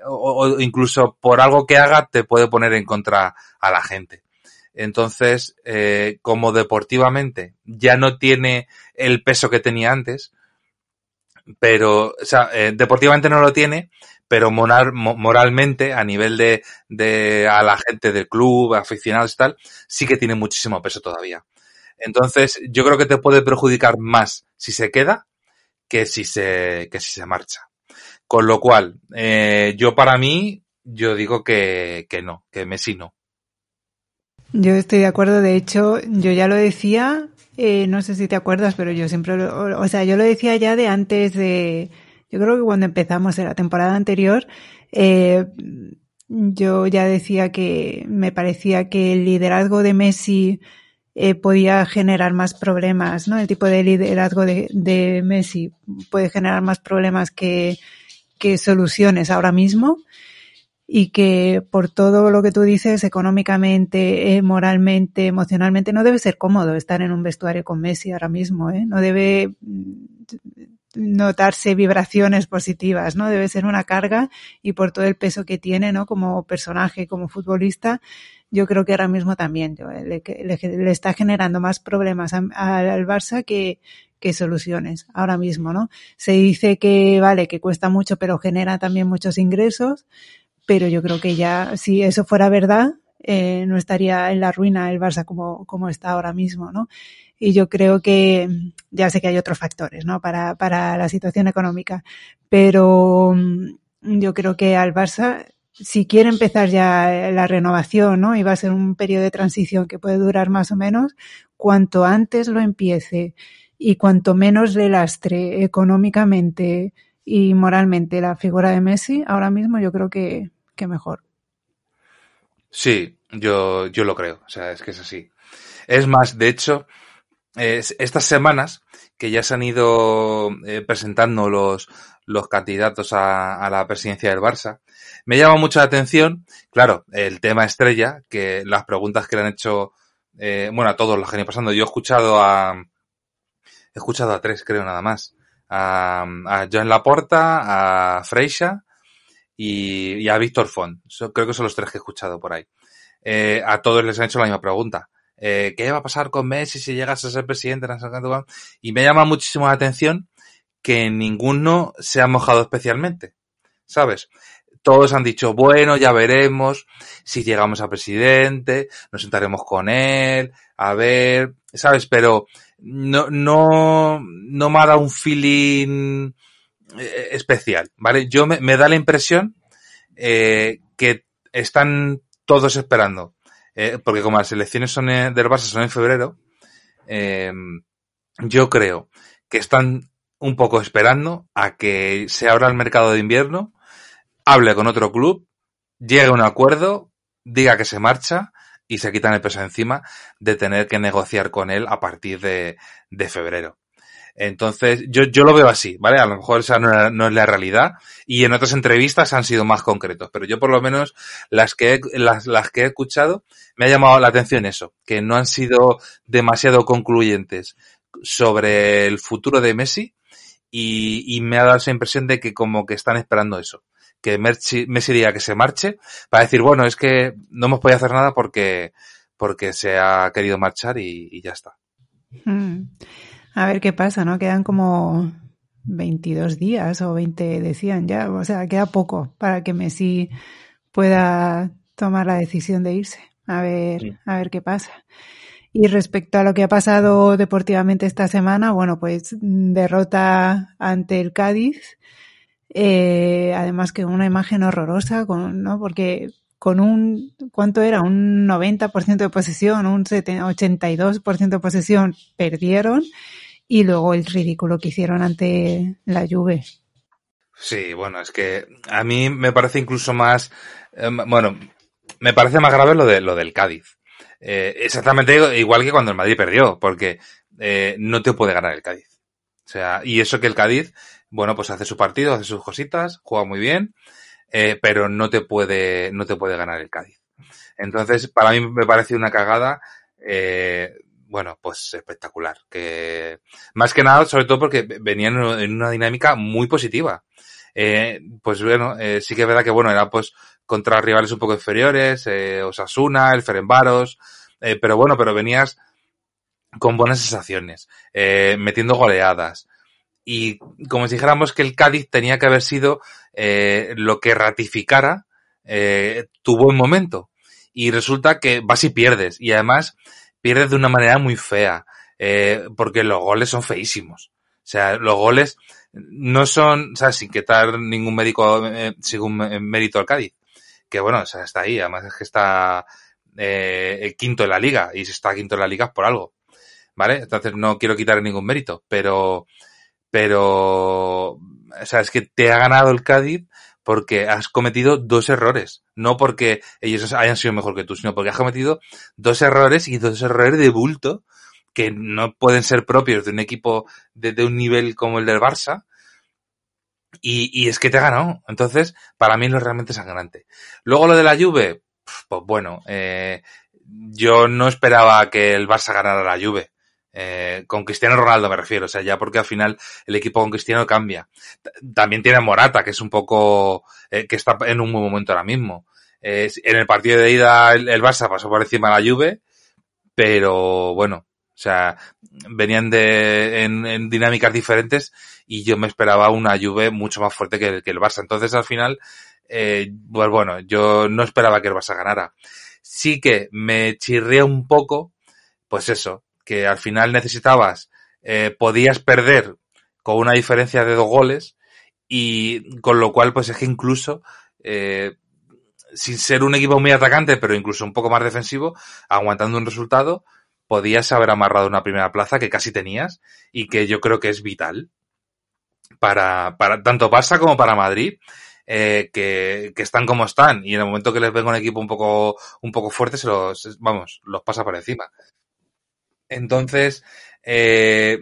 o, o incluso por algo que haga te puede poner en contra a la gente. Entonces, eh, como deportivamente ya no tiene el peso que tenía antes, pero, o sea, eh, deportivamente no lo tiene, pero moral, moralmente, a nivel de, de a la gente del club, aficionados y tal, sí que tiene muchísimo peso todavía. Entonces, yo creo que te puede perjudicar más si se queda que si se, que si se marcha. Con lo cual, eh, yo para mí, yo digo que, que no, que Messi no. Yo estoy de acuerdo, de hecho, yo ya lo decía, eh, no sé si te acuerdas, pero yo siempre, lo, o sea, yo lo decía ya de antes de, yo creo que cuando empezamos en la temporada anterior, eh, yo ya decía que me parecía que el liderazgo de Messi eh, podía generar más problemas, ¿no? El tipo de liderazgo de, de Messi puede generar más problemas que, que soluciones ahora mismo y que por todo lo que tú dices, económicamente, eh, moralmente, emocionalmente, no debe ser cómodo estar en un vestuario con Messi ahora mismo, ¿eh? No debe notarse vibraciones positivas, ¿no? Debe ser una carga y por todo el peso que tiene, ¿no? Como personaje, como futbolista, yo creo que ahora mismo también le, le, le está generando más problemas al, al Barça que, que soluciones ahora mismo, ¿no? Se dice que, vale, que cuesta mucho, pero genera también muchos ingresos, pero yo creo que ya, si eso fuera verdad, eh, no estaría en la ruina el Barça como, como está ahora mismo, ¿no? Y yo creo que, ya sé que hay otros factores, ¿no? Para, para la situación económica, pero mm, yo creo que al Barça, si quiere empezar ya la renovación, ¿no? Y va a ser un periodo de transición que puede durar más o menos, cuanto antes lo empiece y cuanto menos le lastre económicamente y moralmente la figura de Messi, ahora mismo yo creo que, que mejor. Sí, yo, yo lo creo, o sea, es que es así. Es más, de hecho, es, estas semanas que ya se han ido eh, presentando los, los candidatos a, a, la presidencia del Barça. Me llama mucho la atención, claro, el tema estrella, que las preguntas que le han hecho, eh, bueno, a todos los que han ido pasando. Yo he escuchado a, he escuchado a tres, creo, nada más. A, a Joan Laporta, a Freixa y, y a Víctor Font. creo que son los tres que he escuchado por ahí. Eh, a todos les han hecho la misma pregunta. Eh, ¿Qué va a pasar con Messi si llegas a ser presidente? Y me llama muchísimo la atención que ninguno se ha mojado especialmente. ¿Sabes? Todos han dicho, bueno, ya veremos si llegamos a presidente, nos sentaremos con él, a ver, ¿sabes? Pero no, no, no me ha dado un feeling eh, especial, ¿vale? Yo me, me da la impresión eh, que están todos esperando, eh, porque como las elecciones son del Barça son en febrero, eh, yo creo que están un poco esperando a que se abra el mercado de invierno, hable con otro club, llegue a un acuerdo, diga que se marcha y se quitan el peso encima de tener que negociar con él a partir de, de febrero. Entonces, yo, yo lo veo así, ¿vale? A lo mejor esa no, no, es la realidad y en otras entrevistas han sido más concretos, pero yo por lo menos las que, he, las, las que he escuchado me ha llamado la atención eso, que no han sido demasiado concluyentes sobre el futuro de Messi y, y me ha dado esa impresión de que como que están esperando eso, que Messi, diga que se marche para decir, bueno, es que no hemos podido hacer nada porque, porque se ha querido marchar y, ya está. Hmm. A ver qué pasa, ¿no? Quedan como 22 días o 20 decían ya, o sea, queda poco para que Messi pueda tomar la decisión de irse. A ver, sí. a ver qué pasa. Y respecto a lo que ha pasado deportivamente esta semana, bueno, pues derrota ante el Cádiz. Eh, además que una imagen horrorosa, con, ¿no? Porque con un, ¿cuánto era? Un 90% de posesión, un 82% de posesión perdieron y luego el ridículo que hicieron ante la Juve. Sí, bueno, es que a mí me parece incluso más, eh, bueno, me parece más grave lo de lo del Cádiz. Eh, exactamente igual que cuando el Madrid perdió, porque eh, no te puede ganar el Cádiz. O sea, y eso que el Cádiz, bueno, pues hace su partido, hace sus cositas, juega muy bien, eh, pero no te puede, no te puede ganar el Cádiz. Entonces, para mí me parece una cagada, eh, bueno, pues espectacular. Que más que nada, sobre todo porque venían en una dinámica muy positiva. Eh, pues bueno, eh, sí que es verdad que bueno, era pues contra rivales un poco inferiores, eh, Osasuna, el Ferenbaros, eh, pero bueno, pero venías con buenas sensaciones, eh, metiendo goleadas. Y como si dijéramos que el Cádiz tenía que haber sido eh, lo que ratificara tu buen momento. Y resulta que vas y pierdes. Y además pierdes de una manera muy fea. Eh, porque los goles son feísimos. O sea, los goles no son, o sea, sin quitar ningún médico, eh, ningún mérito al Cádiz. Que bueno, o sea, está ahí. Además es que está eh, el quinto en la liga. Y si está quinto en la liga es por algo. ¿Vale? Entonces no quiero quitar ningún mérito. Pero, pero, o sea, es que te ha ganado el Cádiz porque has cometido dos errores. No porque ellos hayan sido mejor que tú, sino porque has cometido dos errores y dos errores de bulto que no pueden ser propios de un equipo de, un nivel como el del Barça. Y, y, es que te ha ganado. Entonces, para mí es realmente sangrante. Luego lo de la Juve, pues bueno, eh, yo no esperaba que el Barça ganara la Juve. Eh, con Cristiano Ronaldo me refiero, o sea, ya porque al final el equipo con Cristiano cambia. También tiene Morata, que es un poco, eh, que está en un buen momento ahora mismo. Eh, en el partido de ida el, el, Barça pasó por encima de la Juve, pero bueno, o sea, venían de, en, en, dinámicas diferentes y yo me esperaba una Juve mucho más fuerte que, que el Barça. Entonces al final, pues bueno, yo no esperaba que el Barça ganara. Sí que me chirría un poco, pues eso, que al final necesitabas, eh, podías perder con una diferencia de dos goles y con lo cual pues es que incluso eh, sin ser un equipo muy atacante pero incluso un poco más defensivo aguantando un resultado podías haber amarrado una primera plaza que casi tenías y que yo creo que es vital para, para tanto Barça como para Madrid eh, que, que, están como están. Y en el momento que les venga un equipo un poco un poco fuerte se los vamos los pasa por encima entonces, eh,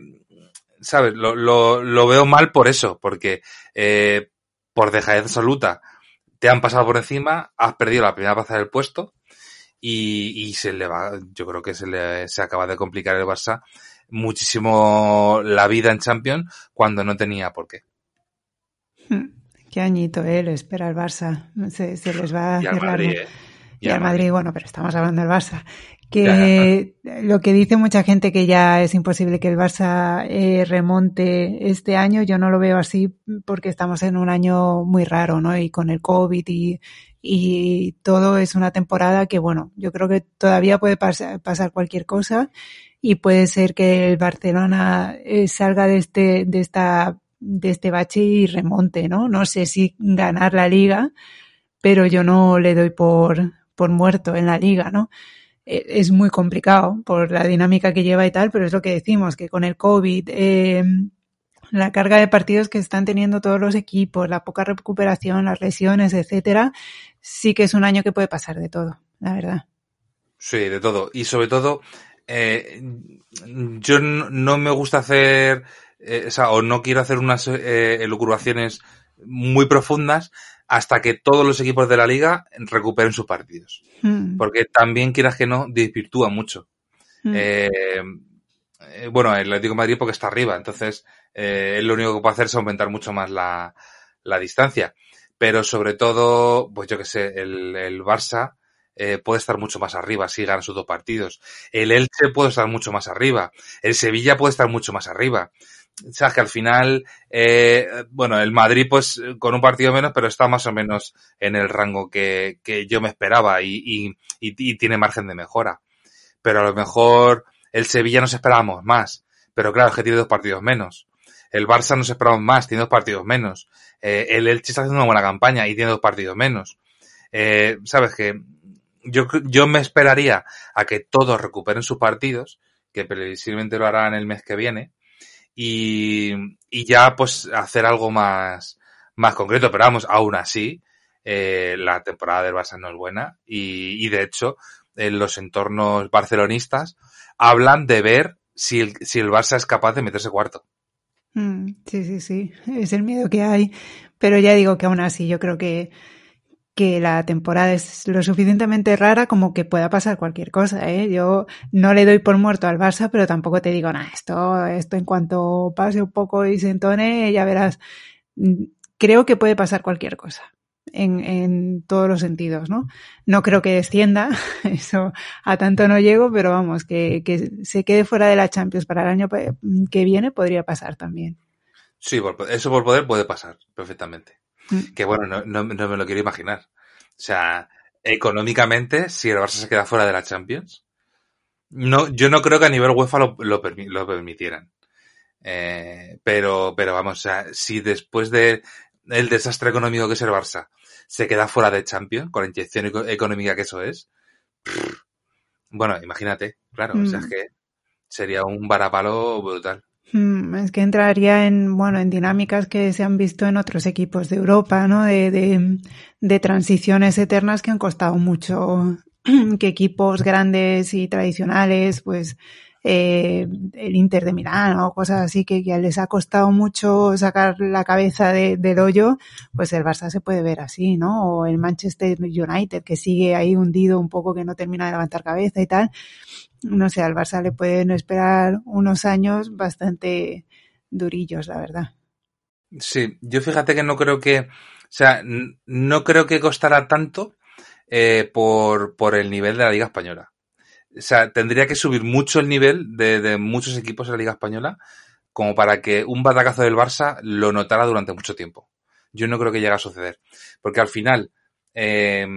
¿sabes? Lo, lo, lo, veo mal por eso, porque eh, por dejadez absoluta te han pasado por encima, has perdido la primera plaza del puesto y, y se le va, yo creo que se le se acaba de complicar el Barça muchísimo la vida en Champions cuando no tenía por qué. Hmm. Qué añito, ¿eh? Lo espera el Barça. Se, se les va a cerrar. Madrid, ¿eh? Y, y al Madrid, Madrid, bueno, pero estamos hablando del Barça. Que lo que dice mucha gente que ya es imposible que el Barça eh, remonte este año, yo no lo veo así porque estamos en un año muy raro, ¿no? Y con el COVID y, y todo es una temporada que, bueno, yo creo que todavía puede pasar, pasar cualquier cosa y puede ser que el Barcelona eh, salga de este, de esta de este bache y remonte, ¿no? No sé si ganar la liga, pero yo no le doy por, por muerto en la liga, ¿no? E, es muy complicado por la dinámica que lleva y tal, pero es lo que decimos, que con el COVID, eh, la carga de partidos que están teniendo todos los equipos, la poca recuperación, las lesiones, etcétera, sí que es un año que puede pasar de todo, la verdad. Sí, de todo. Y sobre todo, eh, yo no me gusta hacer eh, o, o no quiero hacer unas eh, elucubraciones muy profundas hasta que todos los equipos de la liga recuperen sus partidos. Mm. Porque también quieras que no, desvirtúa mucho. Mm. Eh, eh, bueno, el Atlético de Madrid porque está arriba, entonces eh, lo único que puede hacer es aumentar mucho más la, la distancia. Pero sobre todo, pues yo que sé, el, el Barça eh, puede estar mucho más arriba si gana sus dos partidos. El Elche puede estar mucho más arriba. El Sevilla puede estar mucho más arriba sabes que al final, eh, bueno, el Madrid pues con un partido menos, pero está más o menos en el rango que, que yo me esperaba y, y, y, tiene margen de mejora. Pero a lo mejor el Sevilla nos esperábamos más, pero claro, es que tiene dos partidos menos. El Barça nos esperamos más, tiene dos partidos menos. Eh, el Elche está haciendo una buena campaña y tiene dos partidos menos. Eh, sabes que yo, yo me esperaría a que todos recuperen sus partidos, que previsiblemente lo harán el mes que viene, y, y ya pues hacer algo más, más concreto. Pero vamos, aún así, eh, la temporada del Barça no es buena y, y de hecho en los entornos barcelonistas hablan de ver si el, si el Barça es capaz de meterse cuarto. Mm, sí, sí, sí, es el miedo que hay. Pero ya digo que aún así yo creo que que la temporada es lo suficientemente rara como que pueda pasar cualquier cosa, ¿eh? Yo no le doy por muerto al Barça, pero tampoco te digo, nada, esto, esto en cuanto pase un poco y se entone, ya verás. Mm, creo que puede pasar cualquier cosa. En, todos los sentidos, ¿no? No creo que descienda, eso a tanto no llego, pero vamos, que se quede fuera de la Champions para el año que viene podría pasar también. Sí, eso por poder puede pasar perfectamente. Mm. Que bueno, no, no, no, me lo quiero imaginar. O sea, económicamente, si el Barça se queda fuera de la Champions, no, yo no creo que a nivel UEFA lo, lo, lo permitieran. Eh, pero, pero vamos, o sea, si después de el desastre económico que es el Barça se queda fuera de Champions, con la inyección económica que eso es, pff, bueno, imagínate, claro, mm. o sea, es mm. que sería un varapalo brutal. Mm, es que entraría en, bueno, en dinámicas que se han visto en otros equipos de Europa, ¿no? De, de, de transiciones eternas que han costado mucho que equipos grandes y tradicionales, pues, eh, el Inter de Milán o cosas así que, que, les ha costado mucho sacar la cabeza de, del hoyo, pues el Barça se puede ver así, ¿no? O el Manchester United que sigue ahí hundido un poco que no termina de levantar cabeza y tal no sé, al Barça le pueden esperar unos años bastante durillos, la verdad. Sí, yo fíjate que no creo que, o sea, no creo que costará tanto eh, por, por el nivel de la Liga Española. O sea, tendría que subir mucho el nivel de, muchos equipos de la Liga Española como para que un batacazo del Barça lo notara durante mucho tiempo. Yo no creo que llegue a suceder. Porque al final, eh,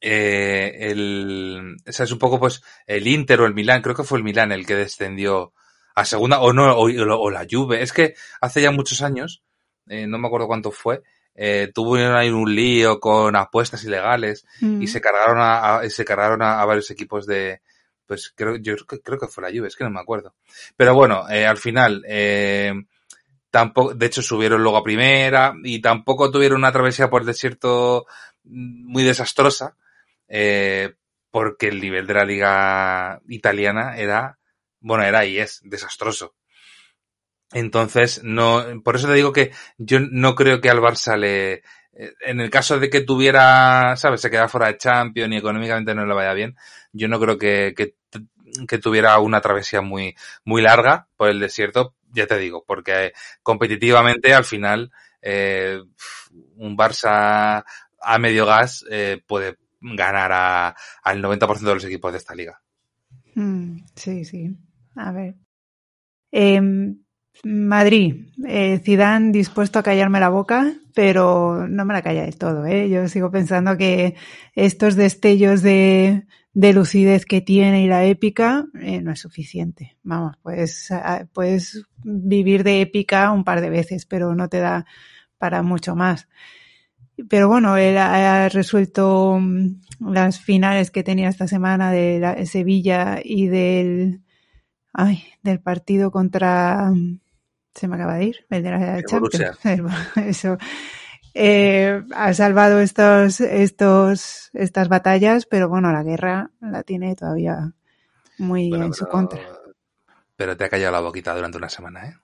eh, el, o sea, es un poco pues el Inter o el Milán, creo que fue el Milán el que descendió a segunda, o no, o, o la Juve. Es que hace ya muchos años, eh, no me acuerdo cuánto fue, eh, tuvo ahí un lío con apuestas ilegales mm. y se cargaron a, a se cargaron a, a, varios equipos de, pues creo, yo creo que fue la Juve, es que no me acuerdo. Pero bueno, eh, al final, eh, tampoco, de hecho subieron luego a primera y tampoco tuvieron una travesía por el desierto muy desastrosa eh, porque el nivel de la liga italiana era, bueno, era y es desastroso. Entonces, no, por eso te digo que yo no creo que al Barça le, en el caso de que tuviera, ¿sabes? Se queda fuera de Champions y económicamente no le vaya bien, yo no creo que, que, que, tuviera una travesía muy, muy larga por el desierto, ya te digo, porque competitivamente al final, eh, un Barça a medio gas eh, puede ganar a, al 90% de los equipos de esta liga. Mm, sí, sí. A ver. Eh, Madrid, eh, Zidane dispuesto a callarme la boca, pero no me la calla del todo. ¿eh? Yo sigo pensando que estos destellos de, de lucidez que tiene y la épica eh, no es suficiente. Vamos, pues puedes vivir de épica un par de veces, pero no te da para mucho más. Pero bueno, él ha resuelto mm, las finales que tenía esta semana de la, Sevilla y del, ay, del partido contra se me acaba de ir, el de la Champions. Eso. Eh, ha salvado estos, estos, estas batallas, pero bueno, la guerra la tiene todavía muy en su contra. Pero te ha callado la boquita durante una semana, ¿eh?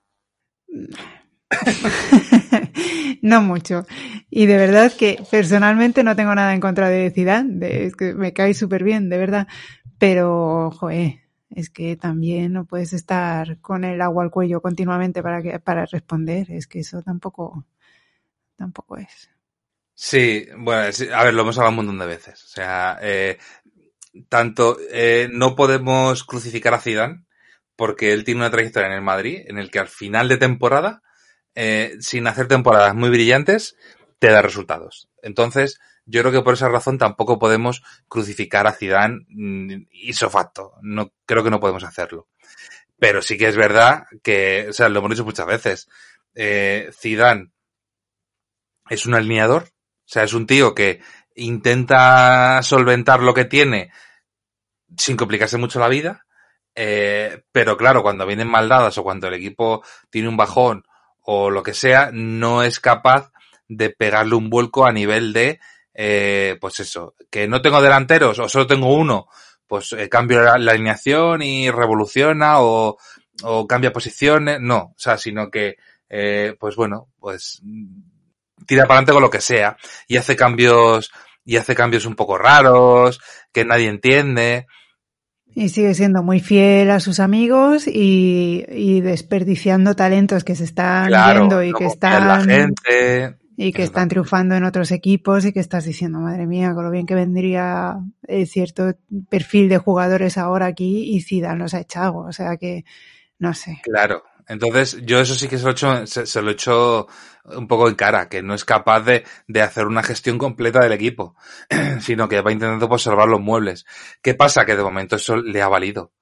no mucho. Y de verdad que personalmente no tengo nada en contra de Zidane, es que me cae súper bien, de verdad. Pero, joder, es que también no puedes estar con el agua al cuello continuamente para que para responder, es que eso tampoco tampoco es. Sí, bueno, a ver, lo hemos hablado un montón de veces. O sea, eh, tanto eh, no podemos crucificar a Zidane porque él tiene una trayectoria en el Madrid en el que al final de temporada, eh, sin hacer temporadas muy brillantes, te da resultados. Entonces, yo creo que por esa razón tampoco podemos crucificar a Zidane mm, ipso facto. No, creo que no podemos hacerlo. Pero sí que es verdad que, o sea, lo hemos dicho muchas veces. Eh, Zidane es un alineador. O sea, es un tío que intenta solventar lo que tiene sin complicarse mucho la vida. Eh, pero claro, cuando vienen mal dadas o cuando el equipo tiene un bajón o lo que sea, no es capaz de pegarle un vuelco a nivel de eh, pues eso, que no tengo delanteros o solo tengo uno, pues eh, cambio la, alineación y revoluciona o, o, cambia posiciones, no, o sea, sino que, eh, pues bueno, pues tira para adelante con lo que sea y hace cambios, y hace cambios un poco raros, que nadie entiende. Y sigue siendo muy fiel a sus amigos y, y desperdiciando talentos que se están viendo y que están... La gente. Y que están triunfando en otros equipos y que estás diciendo, madre mía, con lo bien que vendría eh, cierto perfil de jugadores ahora aquí y Zidane los ha echado. O sea que, no sé. Claro. Entonces, yo eso sí que se lo he hecho, se, lo he hecho un poco en cara, que no es capaz de, de hacer una gestión completa del equipo, sino que va intentando pues, salvar los muebles. ¿Qué pasa? Que de momento eso le ha valido.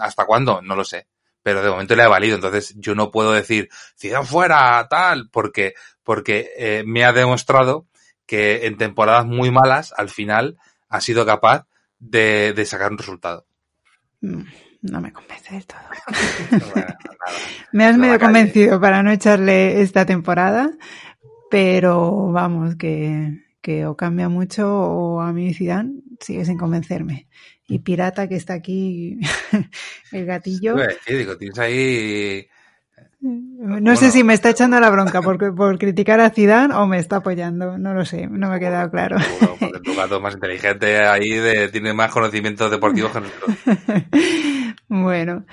¿Hasta cuándo? No lo sé pero de momento le ha valido. Entonces yo no puedo decir, Zidane fuera, tal, porque, porque eh, me ha demostrado que en temporadas muy malas, al final, ha sido capaz de, de sacar un resultado. Mm, no me convence del todo. me has medio convencido para no echarle esta temporada, pero vamos, que, que o cambia mucho o a mí Zidane sigue sin convencerme y Pirata que está aquí, el gatillo. digo, tienes ahí... No sé si me está echando la bronca por, por criticar a Zidane o me está apoyando, no lo sé, no me ha quedado claro. porque tu gato más inteligente ahí de, tiene más conocimientos deportivos que nosotros. bueno,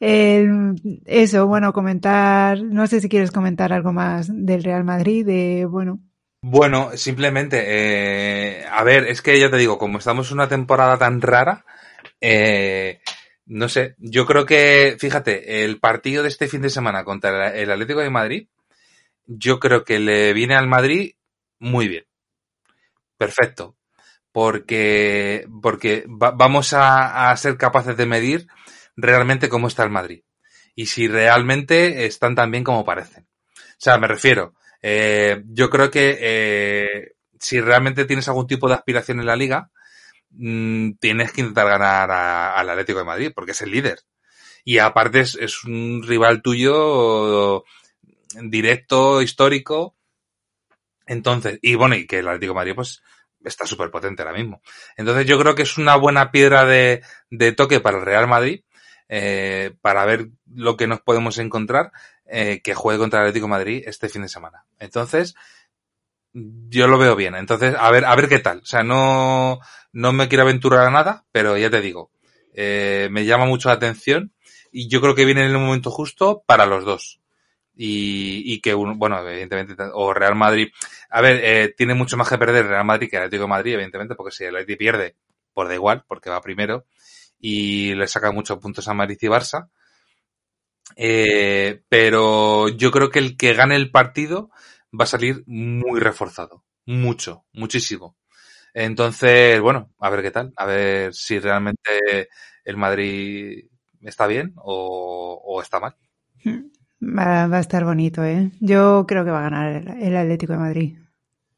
eso, bueno, comentar, no sé si quieres comentar algo más del Real Madrid, de, bueno, bueno, simplemente, eh, a ver, es que ya te digo, como estamos en una temporada tan rara, eh, no sé, yo creo que, fíjate, el partido de este fin de semana contra el Atlético de Madrid, yo creo que le viene al Madrid muy bien. Perfecto. Porque, porque vamos a, ser capaces de medir realmente cómo está el Madrid. Y si realmente están tan bien como parecen. O sea, me refiero, eh, yo creo que eh, si realmente tienes algún tipo de aspiración en la liga, mmm, tienes que intentar ganar al Atlético de Madrid, porque es el líder. Y aparte es, un rival tuyo directo, histórico. Entonces, y bueno, y que el Atlético de Madrid, pues, está súper potente ahora mismo. Entonces yo creo que es una buena piedra de, de toque para el Real Madrid eh, para ver lo que nos podemos encontrar, eh, que juegue contra el Atlético de Madrid este fin de semana. Entonces, yo lo veo bien. Entonces, a ver, a ver qué tal. O sea, no, no me quiero aventurar a nada, pero ya te digo, eh, me llama mucho la atención y yo creo que viene en el momento justo para los dos. Y, y que uno, bueno, evidentemente, o Real Madrid, a ver, eh, tiene mucho más que perder Real Madrid que el Atlético de Madrid, evidentemente, porque si el Atlético pierde, por da igual, porque va primero, y le saca muchos puntos a Madrid y Barça. Eh, pero yo creo que el que gane el partido va a salir muy reforzado. Mucho, muchísimo. Entonces, bueno, a ver qué tal. A ver si realmente el Madrid está bien o, está mal. Va, a estar bonito, ¿eh? Yo creo que va a ganar el, Atlético de Madrid.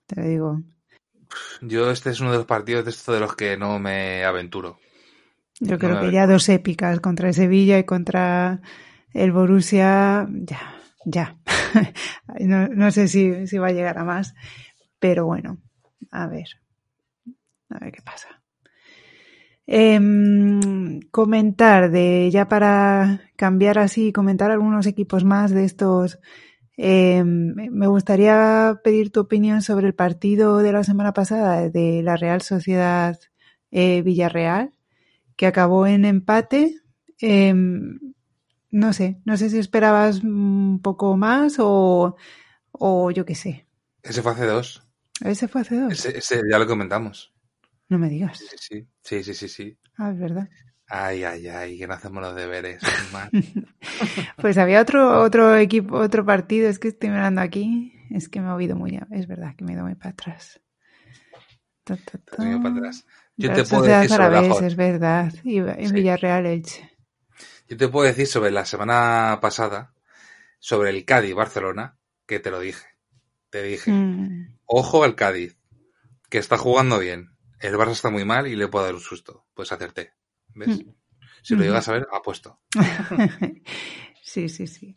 Te lo digo. Yo este es uno de los partidos de esto de los que no me aventuro. Yo creo que ya dos épicas contra el Sevilla y contra el Borussia, ya, ya. no, no, sé si, si va a llegar a más, pero bueno, a ver. A ver qué pasa. Em, comentar de, ya para cambiar así, comentar algunos equipos más de estos. Em, me gustaría pedir tu opinión sobre el partido de la semana pasada de la Real Sociedad eh, Villarreal, que acabó en empate. Em, no sé, no sé si esperabas un poco más o, o yo qué sé. Ese fue hace dos. Ese fue hace dos. ese ya lo comentamos. No me digas. Sí, sí, sí, sí, sí. Ah, es verdad. Ay, ay, ay, que no hacemos los deberes. pues había otro, otro equipo, otro partido, es que estoy mirando aquí, es que me he oído muy, es verdad que me he ido muy para atrás. para atrás. Yo te puedo decir sobre es verdad, y en Villarreal Elche. Yo te puedo decir sobre la semana pasada, sobre el Cádiz Barcelona, que te lo dije. Te dije, mm. ojo al Cádiz, que está jugando bien el Barça está muy mal y le puedo dar un susto. Pues acerté. ¿Ves? Mm. Si lo llegas a ver, apuesto. sí, sí, sí.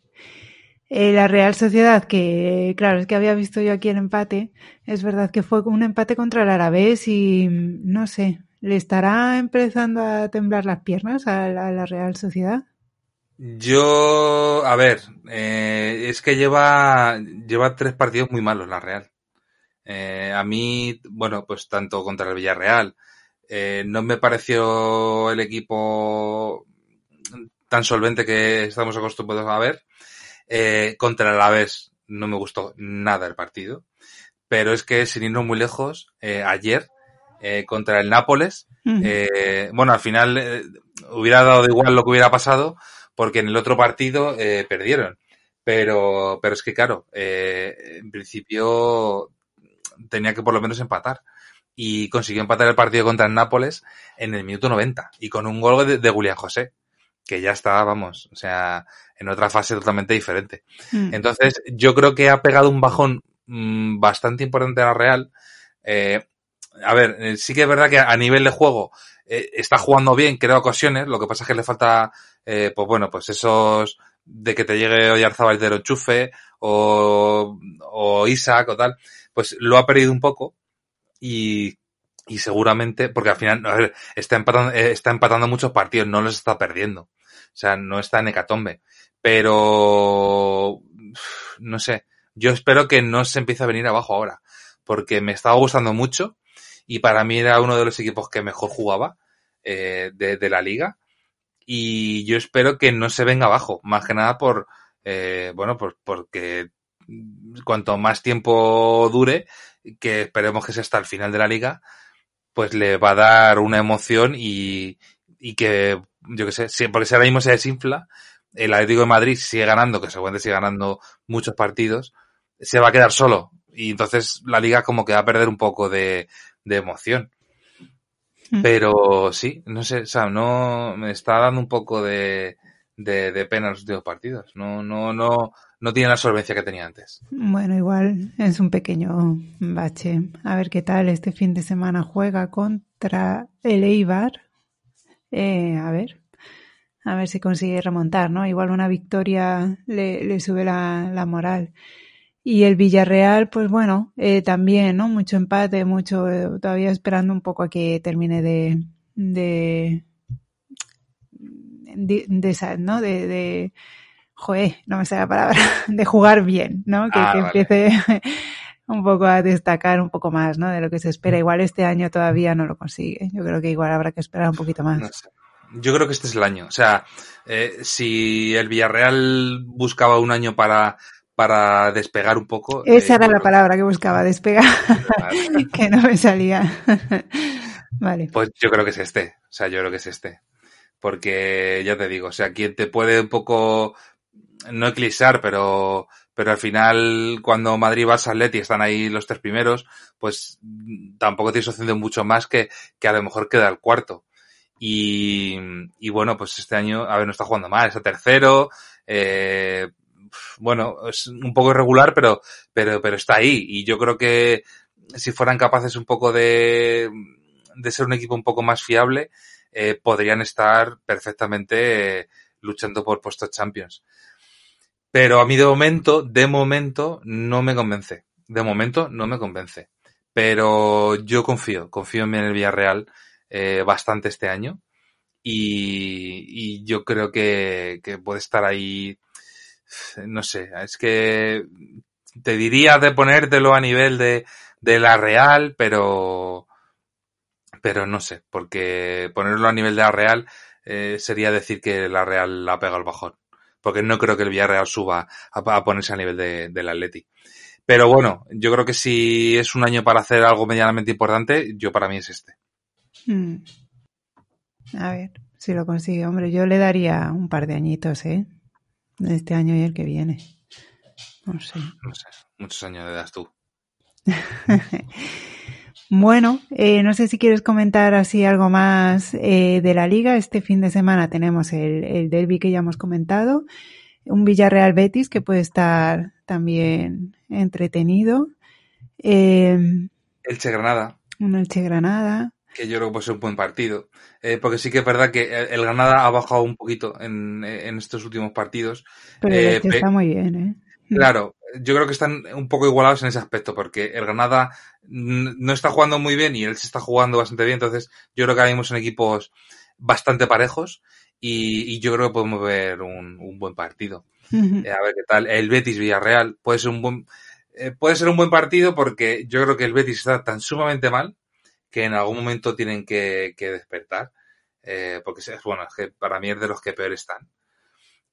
Eh, la Real Sociedad, que claro, es que había visto yo aquí el empate, es verdad que fue un empate contra el Arabés y no sé, ¿le estará empezando a temblar las piernas a la, Real Sociedad? Yo, a ver, eh, es que lleva, lleva tres partidos muy malos la Real. Eh, a mí, bueno, pues tanto contra el Villarreal, eh, no me pareció el equipo tan solvente que estamos acostumbrados a ver. Eh, contra el Alavés no me gustó nada el partido. Pero es que sin irnos muy lejos, ayer contra el Nápoles, bueno, al final hubiera dado igual lo que hubiera pasado porque en el otro partido perdieron. Pero, pero es que claro, en principio tenía que por lo menos empatar. Y consiguió empatar el partido contra el Nápoles en el minuto 90 y con un gol de, de Julián José, que ya está, vamos, o sea, en otra fase totalmente diferente. Mm. Entonces, yo creo que ha pegado un bajón mm, bastante importante a la Real. Eh, a ver, eh, sí que es verdad que a nivel de juego eh, está jugando bien, crea ocasiones, lo que pasa es que le falta, pues bueno, pues esos de que te llegue Oyarzabal del enchufe o, o Isaac o tal pues lo ha perdido un poco y, y seguramente, porque al final, a ver, está empatando, eh, está empatando muchos partidos, no los está perdiendo. O sea, no está en hecatombe. Pero, no sé, yo espero que no se empiece a venir abajo ahora, porque me estaba gustando mucho y para mí era uno de los equipos que mejor jugaba eh, de, de, la liga y yo espero que no se venga abajo, más que nada por, eh, bueno, pues porque cuanto más tiempo dure, que esperemos que sea hasta el final de la liga, pues le va a dar una emoción y, y que, yo que sé, porque si ahora mismo se desinfla, el Atlético de Madrid sigue ganando, que seguramente sigue ganando muchos partidos, se va a quedar solo. Y entonces la liga como que va a perder un poco de, de emoción. Mm. Pero sí, no sé, o sea, no, me está dando un poco de, de, de pena los últimos partidos. No, no, no, no tiene la solvencia que tenía antes. Bueno, igual es un pequeño bache. A ver qué tal este fin de semana juega contra el Eibar. Eh, a ver, a ver si consigue remontar, ¿no? Igual una victoria le, sube la, la, moral. Y el Villarreal, pues bueno, eh, también, ¿no? Mucho empate, mucho, eh, todavía esperando un poco a que termine de. De, de, joder, no me sale la palabra, de jugar bien, ¿no? Que, ah, empiece un poco a destacar un poco más, ¿no? De lo que se espera. Igual este año todavía no lo consigue. Yo creo que igual habrá que esperar un poquito más. Yo creo que este es el año. O sea, eh, si el Villarreal buscaba un año para para despegar un poco. Esa eh, era la palabra que buscaba, despegar, que no me salía. vale. Pues yo creo que es este, o sea, yo creo que es este. Porque ya te digo, o sea, quien te puede un poco, no eclipsar, pero, pero al final cuando Madrid va a y están ahí los tres primeros, pues tampoco tienes opción mucho más que, que a lo mejor queda el cuarto. Y, y bueno, pues este año, a ver, no está jugando mal, está tercero, eh, bueno, es un poco irregular, pero, pero, pero está ahí. Y yo creo que si fueran capaces un poco de, de ser un equipo un poco más fiable, eh, podrían estar perfectamente eh, luchando por puestos champions. Pero a mí de momento, de momento, no me convence. De momento no me convence. Pero yo confío, confío en el Villarreal eh, bastante este año. Y, y yo creo que, que puede estar ahí no sé, es que te diría de ponértelo a nivel de, de la Real, pero, pero no sé, porque ponerlo a nivel de la Real eh, sería decir que la Real la pega al bajón, porque no creo que el Villarreal suba a, ponerse a nivel de, del Atleti. Pero bueno, yo creo que si es un año para hacer algo medianamente importante, yo para mí es este. Hmm. A ver, si lo consigue, hombre, yo le daría un par de añitos, ¿eh? este año y el que viene. No sé. No sé, muchos años de edad tú. bueno, eh, no sé si quieres comentar así algo más eh, de la liga. Este fin de semana tenemos el, el derby que ya hemos comentado, un Villarreal Betis que puede estar también entretenido. Eh, Elche Granada. Un Elche Granada que yo creo que puede ser un buen partido. Eh, porque sí que es verdad que el Granada ha bajado un poquito en, en estos últimos partidos. Pero eh, está muy bien, ¿eh? Claro, yo creo que están un poco igualados en ese aspecto, porque el Granada no está jugando muy bien y él se está jugando bastante bien, entonces yo creo que ahora mismo son equipos bastante parejos y, yo creo que podemos ver un, un buen partido. Eh, a ver qué tal. El Betis Villarreal puede ser un buen, eh, puede ser un buen partido porque yo creo que el Betis está tan sumamente mal que en algún momento tienen que, despertar, eh, porque bueno, es que para mí es de los que peor están.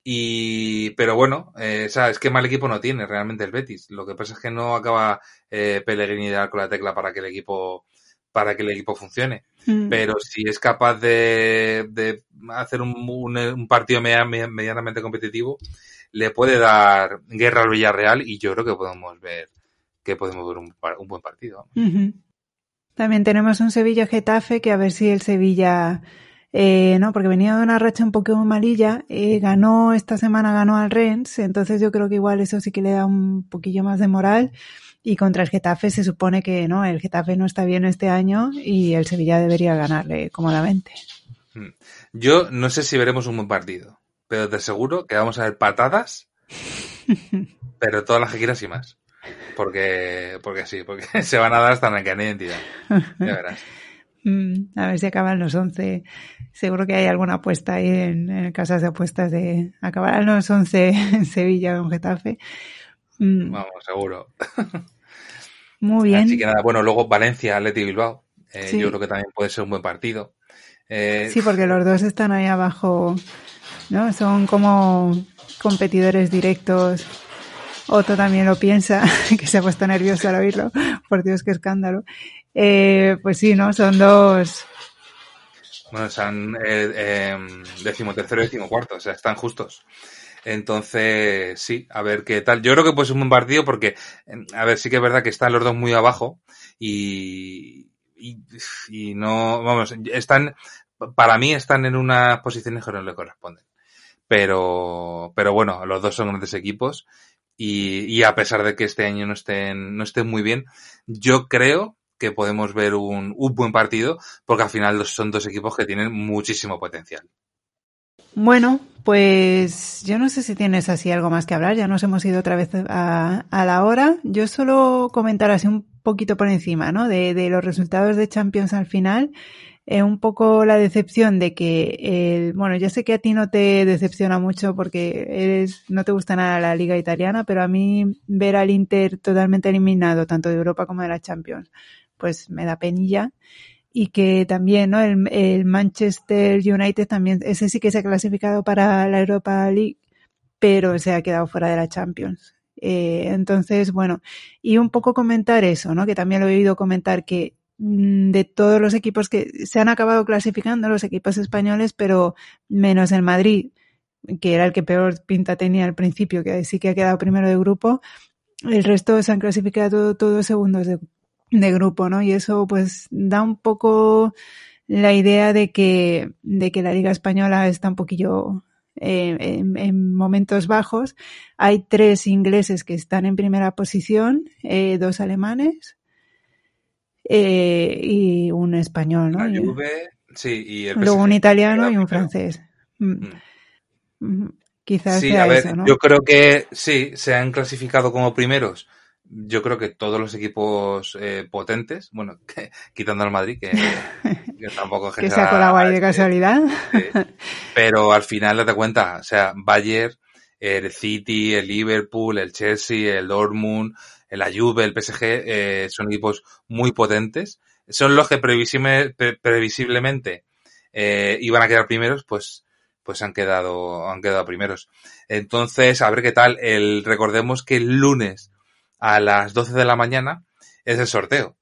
Y, pero bueno, eh, es que mal equipo no tiene realmente el Betis. Lo que pasa es que no acaba eh, Pellegrini de dar con la tecla para que el equipo, para que el equipo funcione. Mm. Pero si es capaz de, de hacer un, un, partido medianamente competitivo, le puede dar guerra al Villarreal y yo creo que podemos ver que podemos ver un, un buen partido. También tenemos un Sevilla-Getafe que a ver si el Sevilla, eh, no, porque venía de una racha un poco malilla, eh, ganó esta semana, ganó al Rennes, entonces yo creo que igual eso sí que le da un poquillo más de moral. Y contra el Getafe se supone que no, el Getafe no está bien este año y el Sevilla debería ganarle cómodamente. Hmm. Yo no sé si veremos un buen partido, pero te aseguro que vamos a ver patadas, pero todas las que quieras y más. Porque, porque sí, porque se van a dar hasta en el de identidad. Ya verás. Mm, a ver si acaban los 11. Seguro que hay alguna apuesta ahí en, casas de apuestas de acabar los 11 en Sevilla o en Getafe. Mm. Vamos, seguro. Muy bien. Así que nada, bueno, luego Valencia, Atleti Bilbao. Eh, yo creo que también puede ser un buen partido. Eh, sí, porque los dos están ahí abajo, ¿no? Son como competidores directos otro también lo piensa, que se ha puesto nervioso al oírlo. Por Dios, qué escándalo. Eh, pues sí, ¿no? Son dos. Bueno, son eh, eh, decimotercero y decimocuarto, o sea, están justos. Entonces, sí, a ver qué tal. Yo creo que puede ser un buen partido porque, a ver, sí que es verdad que están los dos muy abajo y, y, y no, vamos, están, para mí están en unas posiciones que no le corresponden. Pero, pero bueno, los dos son grandes equipos y, y, a pesar de que este año no estén, no estén muy bien, yo creo que podemos ver un, un buen partido porque al final son dos equipos que tienen muchísimo potencial. Bueno, pues yo no sé si tienes así algo más que hablar, ya nos hemos ido otra vez a, a la hora. Yo solo comentar así un poquito por encima, ¿no? De, de los resultados de Champions al final. Eh, un poco la decepción de que, el, bueno, yo sé que a ti no te decepciona mucho porque eres, no te gusta nada la liga italiana, pero a mí ver al Inter totalmente eliminado, tanto de Europa como de la Champions, pues me da penilla. Y que también, ¿no? El, el Manchester United también, ese sí que se ha clasificado para la Europa League, pero se ha quedado fuera de la Champions. Eh, entonces, bueno, y un poco comentar eso, ¿no? Que también lo he oído comentar que Mm, de todos los equipos que se han acabado clasificando, los equipos españoles, pero menos el Madrid, que era el que peor pinta tenía al principio, que sí que ha quedado primero de grupo, el resto se han clasificado todos segundos de, grupo, ¿no? Y eso pues da un poco la idea de que, de que la Liga Española está un poquillo eh, en, momentos bajos. Hay tres ingleses que están en primera posición, eh, dos alemanes, eh, y un español, ¿no? sí, y Luego un italiano y un francés. Mm. Mm. Quizás sea eso, ¿no? Yo creo que sí, se han clasificado como primeros. Yo creo que todos los equipos eh, potentes, bueno, quitando al Madrid, que, tampoco que se ha colado ahí de casualidad. pero al final, date cuenta, o sea, Bayern, el City, el Liverpool, el Chelsea, el Dortmund, la Juve, el PSG, eh, son equipos muy potentes. Son los que previsiblemente eh, iban a quedar primeros, pues, pues han quedado, han quedado primeros. Entonces, a ver qué tal. El, recordemos que el lunes a las 12 de la mañana es el sorteo.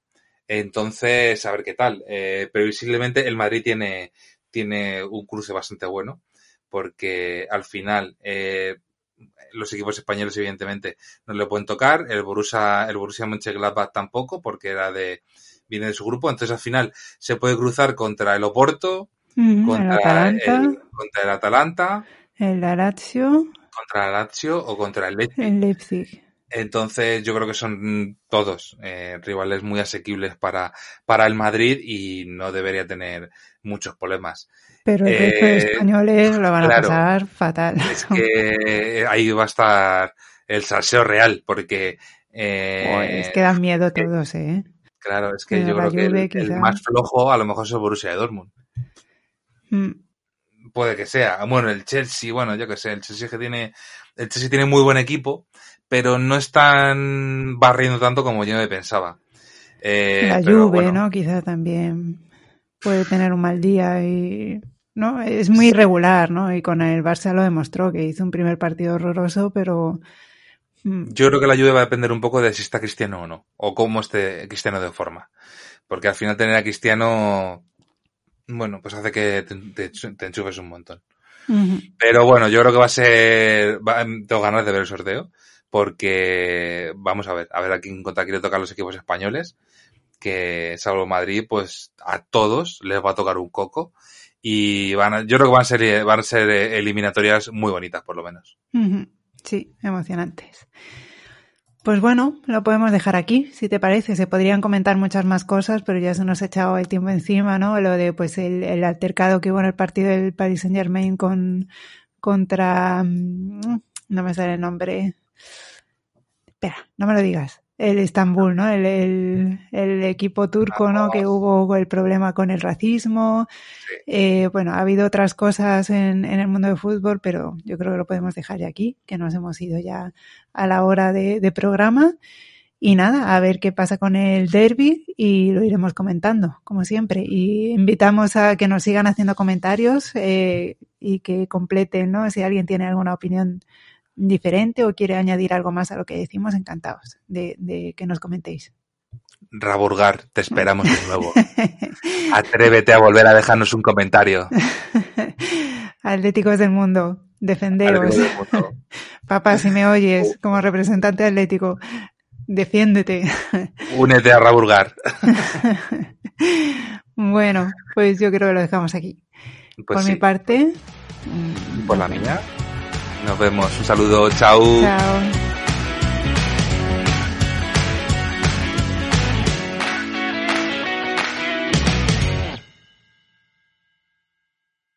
Entonces, a ver qué tal. Eh, previsiblemente el Madrid tiene, tiene un cruce bastante bueno porque al final eh, los equipos españoles evidentemente no le pueden tocar, el Borussia, el Borussia Mönchengladbach tampoco porque era de viene de su grupo, entonces al final se puede cruzar contra el Oporto, contra, el contra el Atalanta, el Lazio, contra el Lazio o contra el Leipzig. El Leipzig. Entonces yo creo que son todos eh, rivales muy asequibles para, para el Madrid y no debería tener muchos problemas. Pero el resto de eh, españoles lo van a pasar fatal. Es que ahí va a estar el salseo real, porque... Eh, es que dan miedo todos, ¿eh? Claro, es que yo creo que el, más flojo a lo mejor es el Borussia de Dortmund. Mm. Puede que sea. Bueno, el Chelsea, bueno, yo que sé, el Chelsea que tiene... El Chelsea tiene muy buen equipo, pero no están barriendo tanto como yo me pensaba. Eh, la Juve, ¿no? Quizá también puede tener un mal día y ¿no? Es muy irregular, ¿no? Y con el Barça lo demostró, que hizo un primer partido horroroso, pero... Mm. Yo creo que la lluvia va a depender un poco de si está Cristiano o no, o cómo esté Cristiano de forma. Porque al final tener a Cristiano, bueno, pues hace que te, enchufes un montón. Pero bueno, yo creo que va a ser, tengo ganas de ver el sorteo, porque vamos a ver, a ver a quién contra quién le los equipos españoles, que salvo Madrid, pues a todos les va a tocar un coco y van a, yo creo que van a ser, van a ser eliminatorias muy bonitas, por lo menos. Sí, emocionantes. Pues bueno, lo podemos dejar aquí, si te parece. Se podrían comentar muchas más cosas, pero ya se nos ha echado el tiempo encima, ¿no? Lo de pues el, el altercado que hubo en el partido del Paris Saint Germain con contra mm, no me sale el nombre. Espera, no me lo digas el Estambul, ¿no? El, el, equipo turco, ¿no? Que hubo el problema con el racismo. Eh, bueno, ha habido otras cosas en, en, el mundo del fútbol, pero yo creo que lo podemos dejar ya aquí, que nos hemos ido ya a la hora de, de programa. Y nada, a ver qué pasa con el derby y lo iremos comentando, como siempre. Y invitamos a que nos sigan haciendo comentarios eh, y que completen, ¿no? Si alguien tiene alguna opinión diferente o quiere añadir algo más a lo que decimos, encantados de, que nos comentéis. Raburgar, te esperamos de nuevo. Atrévete a volver a dejarnos un comentario. Atléticos del mundo, defendeos. Papá, si me oyes como representante atlético, defiéndete. Únete a Raburgar. bueno, pues yo creo que lo dejamos aquí. Pues Por mi parte. Por la mía. Nos vemos. Un saludo. Chao. Chao.